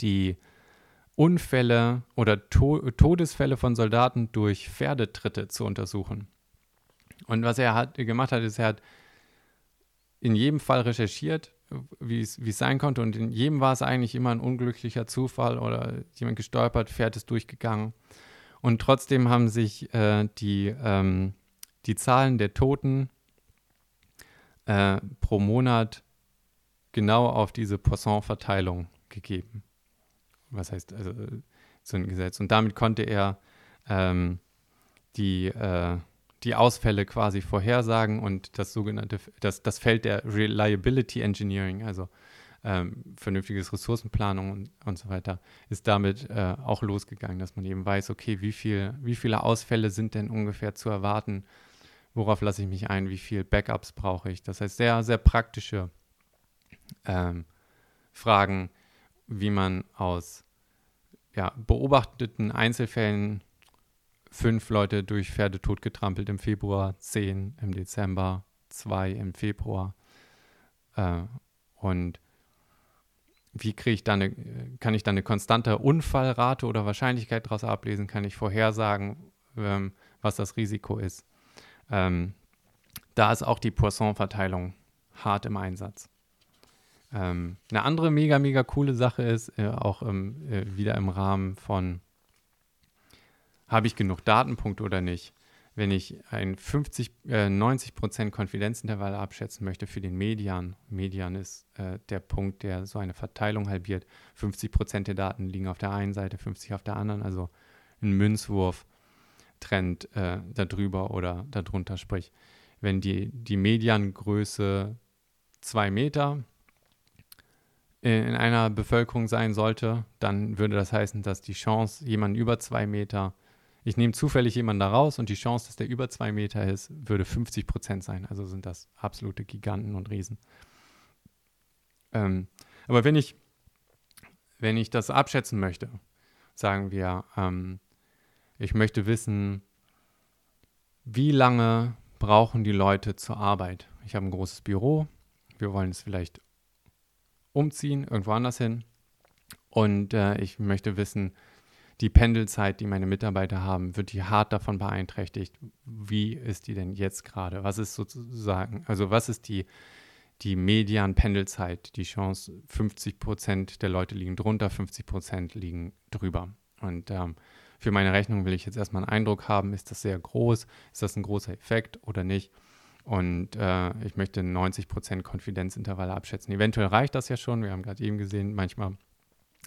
die Unfälle oder to Todesfälle von Soldaten durch Pferdetritte zu untersuchen. Und was er hat, gemacht hat, ist, er hat in jedem Fall recherchiert, wie es sein konnte. Und in jedem war es eigentlich immer ein unglücklicher Zufall oder jemand gestolpert, Pferd ist durchgegangen. Und trotzdem haben sich äh, die, ähm, die Zahlen der Toten äh, pro Monat genau auf diese Poisson-Verteilung gegeben. Was heißt, also so ein Gesetz. Und damit konnte er ähm, die, äh, die Ausfälle quasi vorhersagen und das sogenannte, das, das Feld der Reliability Engineering, also ähm, vernünftiges Ressourcenplanung und, und so weiter, ist damit äh, auch losgegangen, dass man eben weiß, okay, wie, viel, wie viele Ausfälle sind denn ungefähr zu erwarten, worauf lasse ich mich ein, wie viele Backups brauche ich. Das heißt, sehr, sehr praktische ähm, Fragen, wie man aus ja, beobachteten Einzelfällen fünf Leute durch Pferde totgetrampelt im Februar, zehn im Dezember, zwei im Februar. Äh, und wie kriege ich dann eine, kann ich dann eine konstante Unfallrate oder Wahrscheinlichkeit daraus ablesen? Kann ich vorhersagen, ähm, was das Risiko ist? Ähm, da ist auch die Poisson-Verteilung hart im Einsatz. Ähm, eine andere mega, mega coole Sache ist, äh, auch im, äh, wieder im Rahmen von habe ich genug Datenpunkte oder nicht, wenn ich ein 50, äh, 90% Konfidenzintervall abschätzen möchte für den Median, Median ist äh, der Punkt, der so eine Verteilung halbiert. 50% der Daten liegen auf der einen Seite, 50 auf der anderen, also ein Münzwurf trennt äh, darüber oder darunter. Sprich, wenn die, die Mediangröße 2 Meter in einer Bevölkerung sein sollte, dann würde das heißen, dass die Chance, jemanden über 2 Meter ich nehme zufällig jemanden da raus und die Chance, dass der über zwei Meter ist, würde 50 Prozent sein. Also sind das absolute Giganten und Riesen. Ähm, aber wenn ich, wenn ich das abschätzen möchte, sagen wir, ähm, ich möchte wissen, wie lange brauchen die Leute zur Arbeit? Ich habe ein großes Büro, wir wollen es vielleicht umziehen, irgendwo anders hin. Und äh, ich möchte wissen, die Pendelzeit, die meine Mitarbeiter haben, wird die hart davon beeinträchtigt? Wie ist die denn jetzt gerade? Was ist sozusagen, also was ist die, die Median-Pendelzeit? Die Chance, 50 Prozent der Leute liegen drunter, 50 Prozent liegen drüber. Und ähm, für meine Rechnung will ich jetzt erstmal einen Eindruck haben, ist das sehr groß? Ist das ein großer Effekt oder nicht? Und äh, ich möchte 90 Prozent Konfidenzintervalle abschätzen. Eventuell reicht das ja schon. Wir haben gerade eben gesehen, manchmal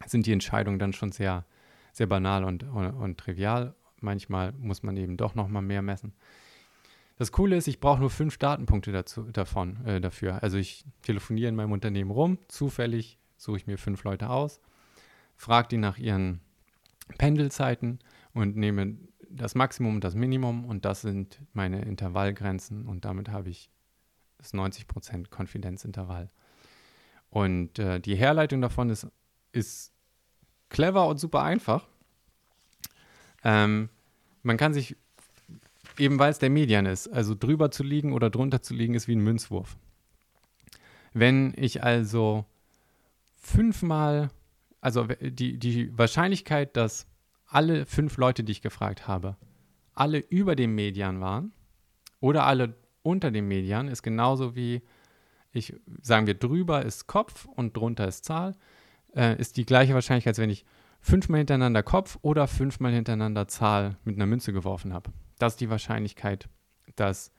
sind die Entscheidungen dann schon sehr sehr banal und, und, und trivial. Manchmal muss man eben doch noch mal mehr messen. Das Coole ist, ich brauche nur fünf Datenpunkte dazu, davon, äh, dafür. Also ich telefoniere in meinem Unternehmen rum, zufällig suche ich mir fünf Leute aus, frage die nach ihren Pendelzeiten und nehme das Maximum und das Minimum und das sind meine Intervallgrenzen und damit habe ich das 90% Konfidenzintervall. Und äh, die Herleitung davon ist, ist clever und super einfach. Ähm, man kann sich, eben weil es der Median ist, also drüber zu liegen oder drunter zu liegen, ist wie ein Münzwurf. Wenn ich also fünfmal, also die, die Wahrscheinlichkeit, dass alle fünf Leute, die ich gefragt habe, alle über dem Median waren oder alle unter dem Median, ist genauso wie ich, sagen wir, drüber ist Kopf und drunter ist Zahl äh, ist die gleiche Wahrscheinlichkeit, als wenn ich fünfmal hintereinander Kopf oder fünfmal hintereinander Zahl mit einer Münze geworfen habe. Das ist die Wahrscheinlichkeit, dass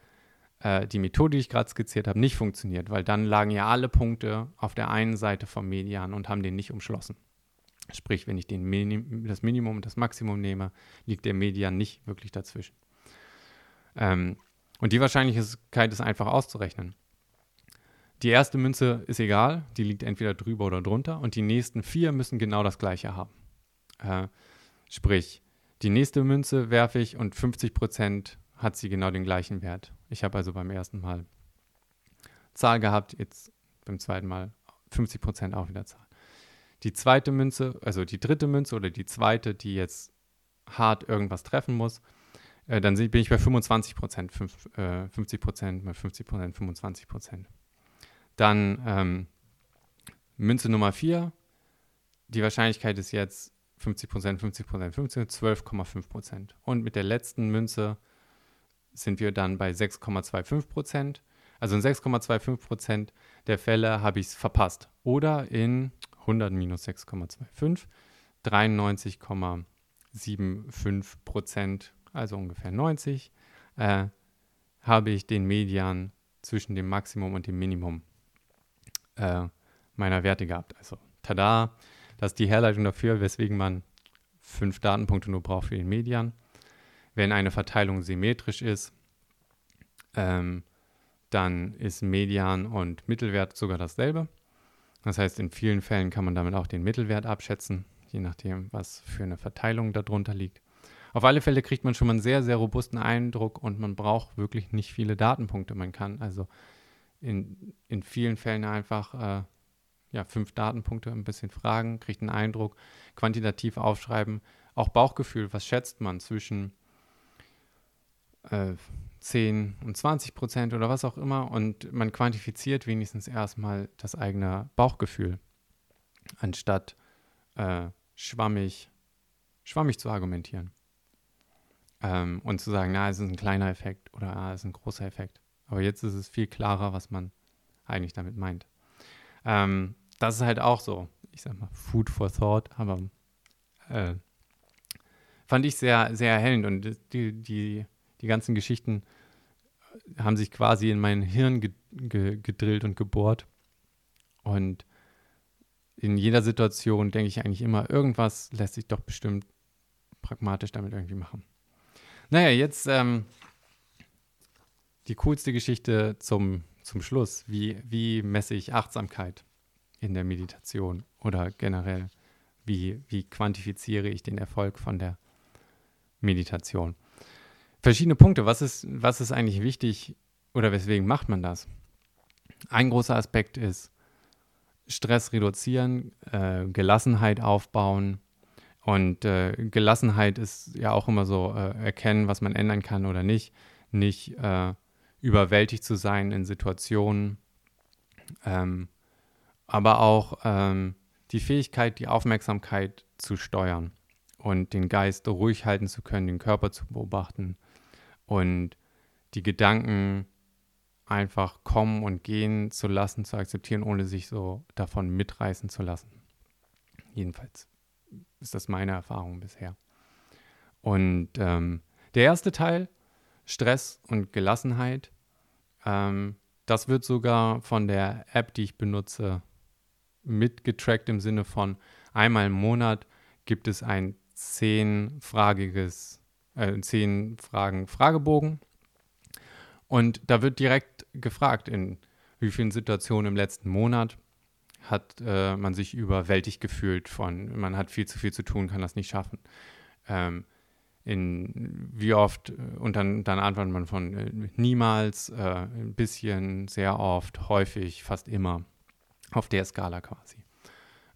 äh, die Methode, die ich gerade skizziert habe, nicht funktioniert, weil dann lagen ja alle Punkte auf der einen Seite vom Median und haben den nicht umschlossen. Sprich, wenn ich den Minim das Minimum und das Maximum nehme, liegt der Median nicht wirklich dazwischen. Ähm, und die Wahrscheinlichkeit ist einfach auszurechnen. Die erste Münze ist egal, die liegt entweder drüber oder drunter und die nächsten vier müssen genau das gleiche haben. Äh, sprich, die nächste Münze werfe ich und 50% hat sie genau den gleichen Wert. Ich habe also beim ersten Mal Zahl gehabt, jetzt beim zweiten Mal 50% auch wieder Zahl. Die zweite Münze, also die dritte Münze oder die zweite, die jetzt hart irgendwas treffen muss, äh, dann bin ich bei 25%, fünf, äh, 50% mal 50%, 25%. Dann ähm, Münze Nummer 4. Die Wahrscheinlichkeit ist jetzt 50 Prozent, 50 Prozent, 50, 12,5 Prozent. Und mit der letzten Münze sind wir dann bei 6,25 Prozent. Also in 6,25 Prozent der Fälle habe ich es verpasst. Oder in 100 minus 6,25, 93,75 Prozent, also ungefähr 90, äh, habe ich den Median zwischen dem Maximum und dem Minimum äh, meiner Werte gehabt. Also, tada, das ist die Herleitung dafür, weswegen man fünf Datenpunkte nur braucht für den Median. Wenn eine Verteilung symmetrisch ist, ähm, dann ist Median und Mittelwert sogar dasselbe. Das heißt, in vielen Fällen kann man damit auch den Mittelwert abschätzen, je nachdem, was für eine Verteilung darunter liegt. Auf alle Fälle kriegt man schon mal einen sehr, sehr robusten Eindruck und man braucht wirklich nicht viele Datenpunkte. Man kann also in, in vielen Fällen einfach äh, ja, fünf Datenpunkte, ein bisschen fragen, kriegt einen Eindruck, quantitativ aufschreiben. Auch Bauchgefühl, was schätzt man zwischen äh, 10 und 20 Prozent oder was auch immer und man quantifiziert wenigstens erstmal das eigene Bauchgefühl, anstatt äh, schwammig, schwammig zu argumentieren. Ähm, und zu sagen, na, es ist ein kleiner Effekt oder ah, es ist ein großer Effekt. Aber jetzt ist es viel klarer, was man eigentlich damit meint. Ähm, das ist halt auch so, ich sag mal, Food for Thought, aber äh, fand ich sehr, sehr erhellend und die, die, die ganzen Geschichten haben sich quasi in mein Hirn ge ge gedrillt und gebohrt. Und in jeder Situation denke ich eigentlich immer, irgendwas lässt sich doch bestimmt pragmatisch damit irgendwie machen. Naja, jetzt ähm, die coolste Geschichte zum, zum Schluss. Wie, wie messe ich Achtsamkeit in der Meditation oder generell? Wie, wie quantifiziere ich den Erfolg von der Meditation? Verschiedene Punkte. Was ist, was ist eigentlich wichtig oder weswegen macht man das? Ein großer Aspekt ist Stress reduzieren, äh, Gelassenheit aufbauen. Und äh, Gelassenheit ist ja auch immer so äh, erkennen, was man ändern kann oder nicht. Nicht äh, überwältigt zu sein in Situationen, ähm, aber auch ähm, die Fähigkeit, die Aufmerksamkeit zu steuern und den Geist ruhig halten zu können, den Körper zu beobachten und die Gedanken einfach kommen und gehen zu lassen, zu akzeptieren, ohne sich so davon mitreißen zu lassen. Jedenfalls ist das meine Erfahrung bisher. Und ähm, der erste Teil, Stress und Gelassenheit, ähm, das wird sogar von der App, die ich benutze, mitgetrackt im Sinne von einmal im Monat gibt es ein zehnfragiges, äh, zehn Fragen Fragebogen. Und da wird direkt gefragt, in wie vielen Situationen im letzten Monat hat äh, man sich überwältigt gefühlt von, man hat viel zu viel zu tun, kann das nicht schaffen. Ähm, in wie oft und dann, dann antwortet man von äh, niemals, äh, ein bisschen, sehr oft, häufig, fast immer auf der Skala quasi.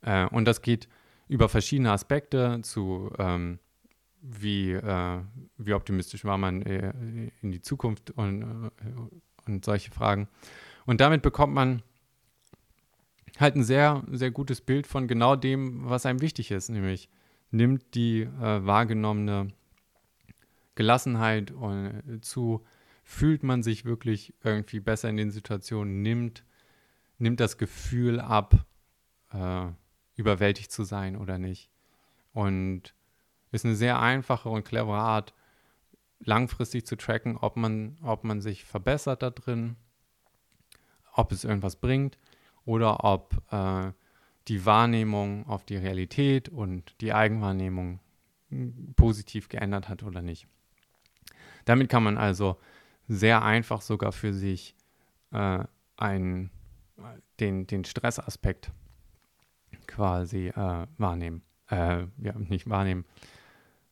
Äh, und das geht über verschiedene Aspekte zu ähm, wie, äh, wie optimistisch war man äh, in die Zukunft und, und solche Fragen. Und damit bekommt man halt ein sehr, sehr gutes Bild von genau dem, was einem wichtig ist, nämlich nimmt die äh, wahrgenommene Gelassenheit äh, zu, fühlt man sich wirklich irgendwie besser in den Situationen, nimmt, nimmt das Gefühl ab, äh, überwältigt zu sein oder nicht. Und ist eine sehr einfache und clevere Art, langfristig zu tracken, ob man, ob man sich verbessert da drin, ob es irgendwas bringt oder ob äh, die Wahrnehmung auf die Realität und die Eigenwahrnehmung hm, positiv geändert hat oder nicht. Damit kann man also sehr einfach sogar für sich äh, einen, den, den Stressaspekt quasi äh, wahrnehmen. Äh, ja, nicht wahrnehmen,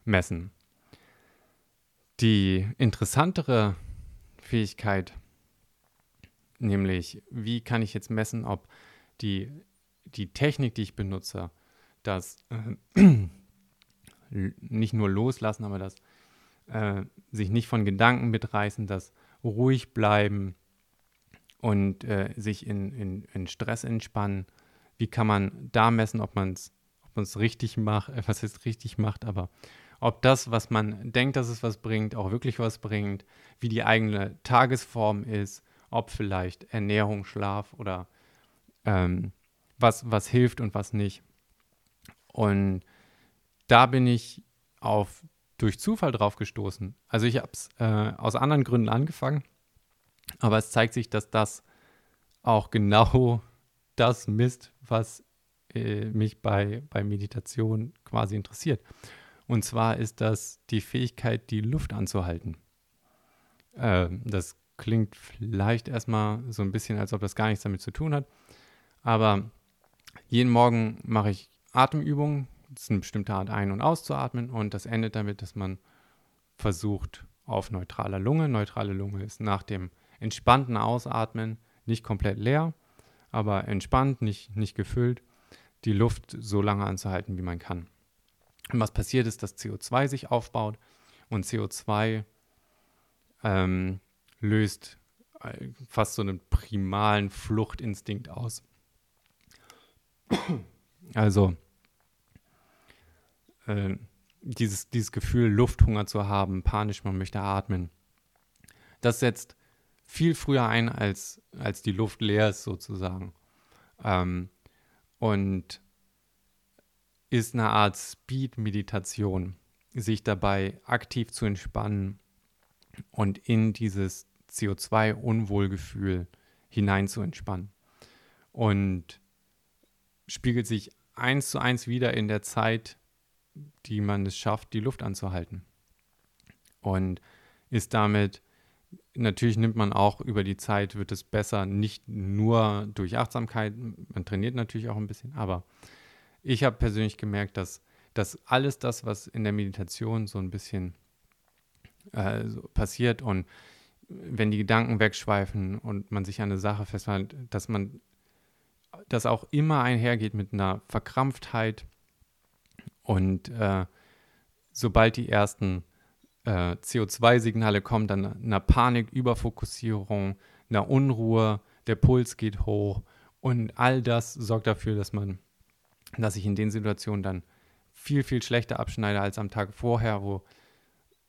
messen. Die interessantere Fähigkeit, nämlich wie kann ich jetzt messen, ob die, die Technik, die ich benutze, das äh, nicht nur loslassen, aber das äh, sich nicht von Gedanken mitreißen, das ruhig bleiben und äh, sich in, in, in, Stress entspannen. Wie kann man da messen, ob man es ob richtig macht, äh, was ist richtig macht, aber ob das, was man denkt, dass es was bringt, auch wirklich was bringt, wie die eigene Tagesform ist, ob vielleicht Ernährung, Schlaf oder ähm, was, was hilft und was nicht. Und da bin ich auf durch Zufall drauf gestoßen. Also ich habe es äh, aus anderen Gründen angefangen, aber es zeigt sich, dass das auch genau das misst, was äh, mich bei, bei Meditation quasi interessiert. Und zwar ist das die Fähigkeit, die Luft anzuhalten. Äh, das klingt vielleicht erstmal so ein bisschen, als ob das gar nichts damit zu tun hat. Aber jeden Morgen mache ich Atemübungen, das ist eine bestimmte Art ein- und auszuatmen und das endet damit, dass man versucht auf neutraler Lunge. Neutrale Lunge ist nach dem entspannten Ausatmen nicht komplett leer, aber entspannt, nicht, nicht gefüllt, die Luft so lange anzuhalten, wie man kann. Und was passiert ist, dass CO2 sich aufbaut und CO2 ähm, löst äh, fast so einen primalen Fluchtinstinkt aus. Also äh, dieses, dieses Gefühl, Lufthunger zu haben, panisch, man möchte atmen, das setzt viel früher ein, als, als die Luft leer ist sozusagen. Ähm, und ist eine Art Speed-Meditation, sich dabei aktiv zu entspannen und in dieses CO2-Unwohlgefühl hinein zu entspannen. Und spiegelt sich eins zu eins wieder in der Zeit, die man es schafft, die Luft anzuhalten. Und ist damit, natürlich nimmt man auch über die Zeit, wird es besser, nicht nur durch Achtsamkeit, man trainiert natürlich auch ein bisschen, aber ich habe persönlich gemerkt, dass, dass alles das, was in der Meditation so ein bisschen äh, so passiert und wenn die Gedanken wegschweifen und man sich an eine Sache festhält, dass man das auch immer einhergeht mit einer Verkrampftheit und äh, sobald die ersten äh, CO2-Signale kommen, dann einer Panik, Überfokussierung, einer Unruhe, der Puls geht hoch und all das sorgt dafür, dass man, dass ich in den Situationen dann viel, viel schlechter abschneide als am Tag vorher, wo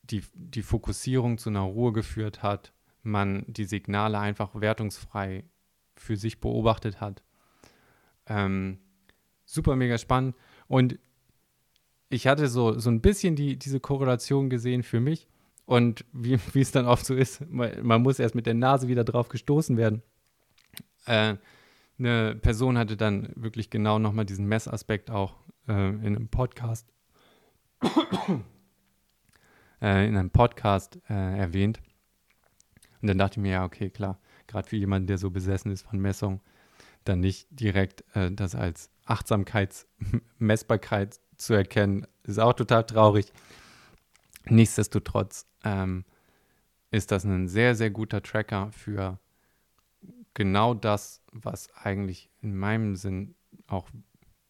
die, die Fokussierung zu einer Ruhe geführt hat, man die Signale einfach wertungsfrei für sich beobachtet hat. Ähm, super mega spannend. Und ich hatte so, so ein bisschen die, diese Korrelation gesehen für mich. Und wie, wie es dann oft so ist, man, man muss erst mit der Nase wieder drauf gestoßen werden. Äh, eine Person hatte dann wirklich genau nochmal diesen Messaspekt auch äh, in einem Podcast äh, in einem Podcast äh, erwähnt. Und dann dachte ich mir, ja, okay, klar, gerade für jemanden, der so besessen ist von Messung, dann nicht direkt äh, das als Achtsamkeitsmessbarkeit zu erkennen, ist auch total traurig. Nichtsdestotrotz ähm, ist das ein sehr, sehr guter Tracker für genau das, was eigentlich in meinem Sinn auch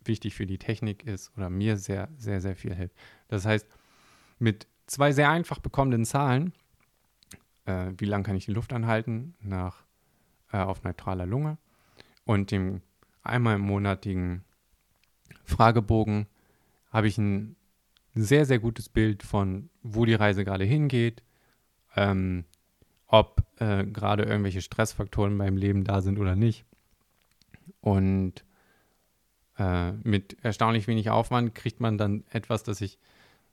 wichtig für die Technik ist oder mir sehr, sehr, sehr viel hilft. Das heißt, mit zwei sehr einfach bekommenen Zahlen, äh, wie lange kann ich die Luft anhalten nach, äh, auf neutraler Lunge und dem einmal im monatigen Fragebogen habe ich ein sehr, sehr gutes Bild von, wo die Reise gerade hingeht, ähm, ob äh, gerade irgendwelche Stressfaktoren in meinem Leben da sind oder nicht. Und äh, mit erstaunlich wenig Aufwand kriegt man dann etwas, das ich,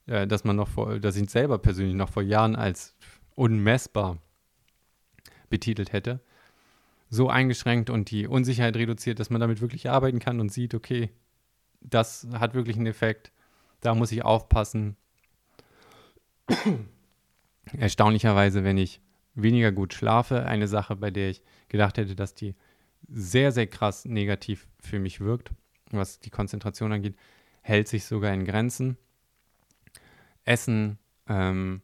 äh, dass man noch vor, dass ich selber persönlich noch vor Jahren als unmessbar betitelt hätte, so eingeschränkt und die Unsicherheit reduziert, dass man damit wirklich arbeiten kann und sieht, okay, das hat wirklich einen Effekt, da muss ich aufpassen. Erstaunlicherweise, wenn ich weniger gut schlafe, eine Sache, bei der ich gedacht hätte, dass die sehr, sehr krass negativ für mich wirkt, was die Konzentration angeht, hält sich sogar in Grenzen. Essen ähm,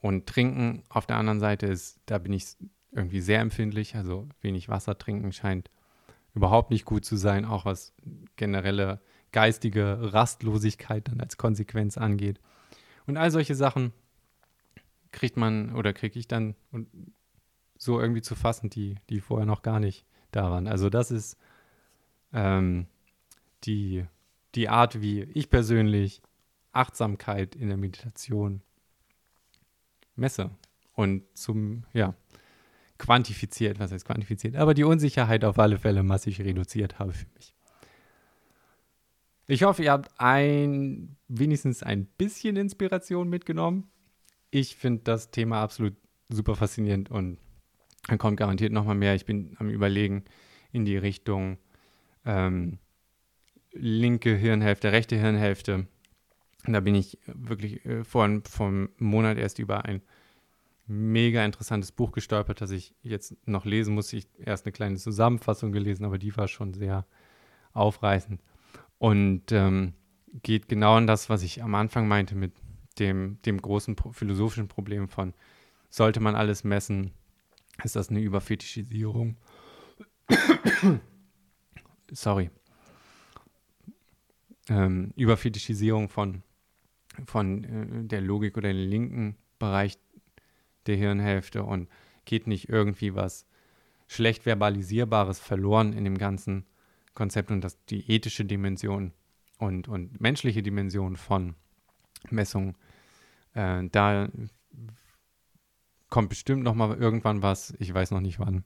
und Trinken auf der anderen Seite ist, da bin ich irgendwie sehr empfindlich. Also wenig Wasser trinken scheint überhaupt nicht gut zu sein, auch was generelle geistige Rastlosigkeit dann als Konsequenz angeht. Und all solche Sachen kriegt man oder kriege ich dann so irgendwie zu fassen, die, die vorher noch gar nicht da waren. Also das ist ähm, die, die Art, wie ich persönlich Achtsamkeit in der Meditation messe und zum, ja, quantifiziert, was heißt quantifiziert, aber die Unsicherheit auf alle Fälle massiv reduziert habe für mich. Ich hoffe, ihr habt ein, wenigstens ein bisschen Inspiration mitgenommen. Ich finde das Thema absolut super faszinierend und dann kommt garantiert nochmal mehr. Ich bin am Überlegen in die Richtung ähm, linke Hirnhälfte, rechte Hirnhälfte da bin ich wirklich äh, vor, vor einem Monat erst über ein mega interessantes Buch gestolpert, das ich jetzt noch lesen muss. Ich erst eine kleine Zusammenfassung gelesen, aber die war schon sehr aufreißend. Und ähm, geht genau an das, was ich am Anfang meinte mit dem, dem großen philosophischen Problem von, sollte man alles messen, ist das eine Überfetischisierung. Sorry. Ähm, Überfetischisierung von von äh, der Logik oder dem linken Bereich der Hirnhälfte und geht nicht irgendwie was schlecht verbalisierbares verloren in dem ganzen Konzept und dass die ethische Dimension und, und menschliche Dimension von Messungen, äh, da kommt bestimmt noch mal irgendwann was, ich weiß noch nicht wann.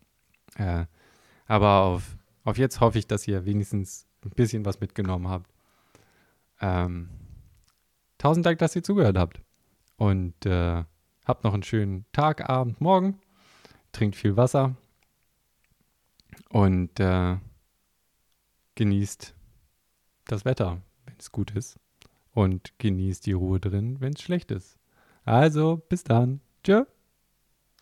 Äh, aber auf, auf jetzt hoffe ich, dass ihr wenigstens ein bisschen was mitgenommen habt. Ähm, Tausend Dank, dass ihr zugehört habt. Und äh, Habt noch einen schönen Tag, Abend, Morgen. Trinkt viel Wasser und äh, genießt das Wetter, wenn es gut ist. Und genießt die Ruhe drin, wenn es schlecht ist. Also, bis dann. Tschö.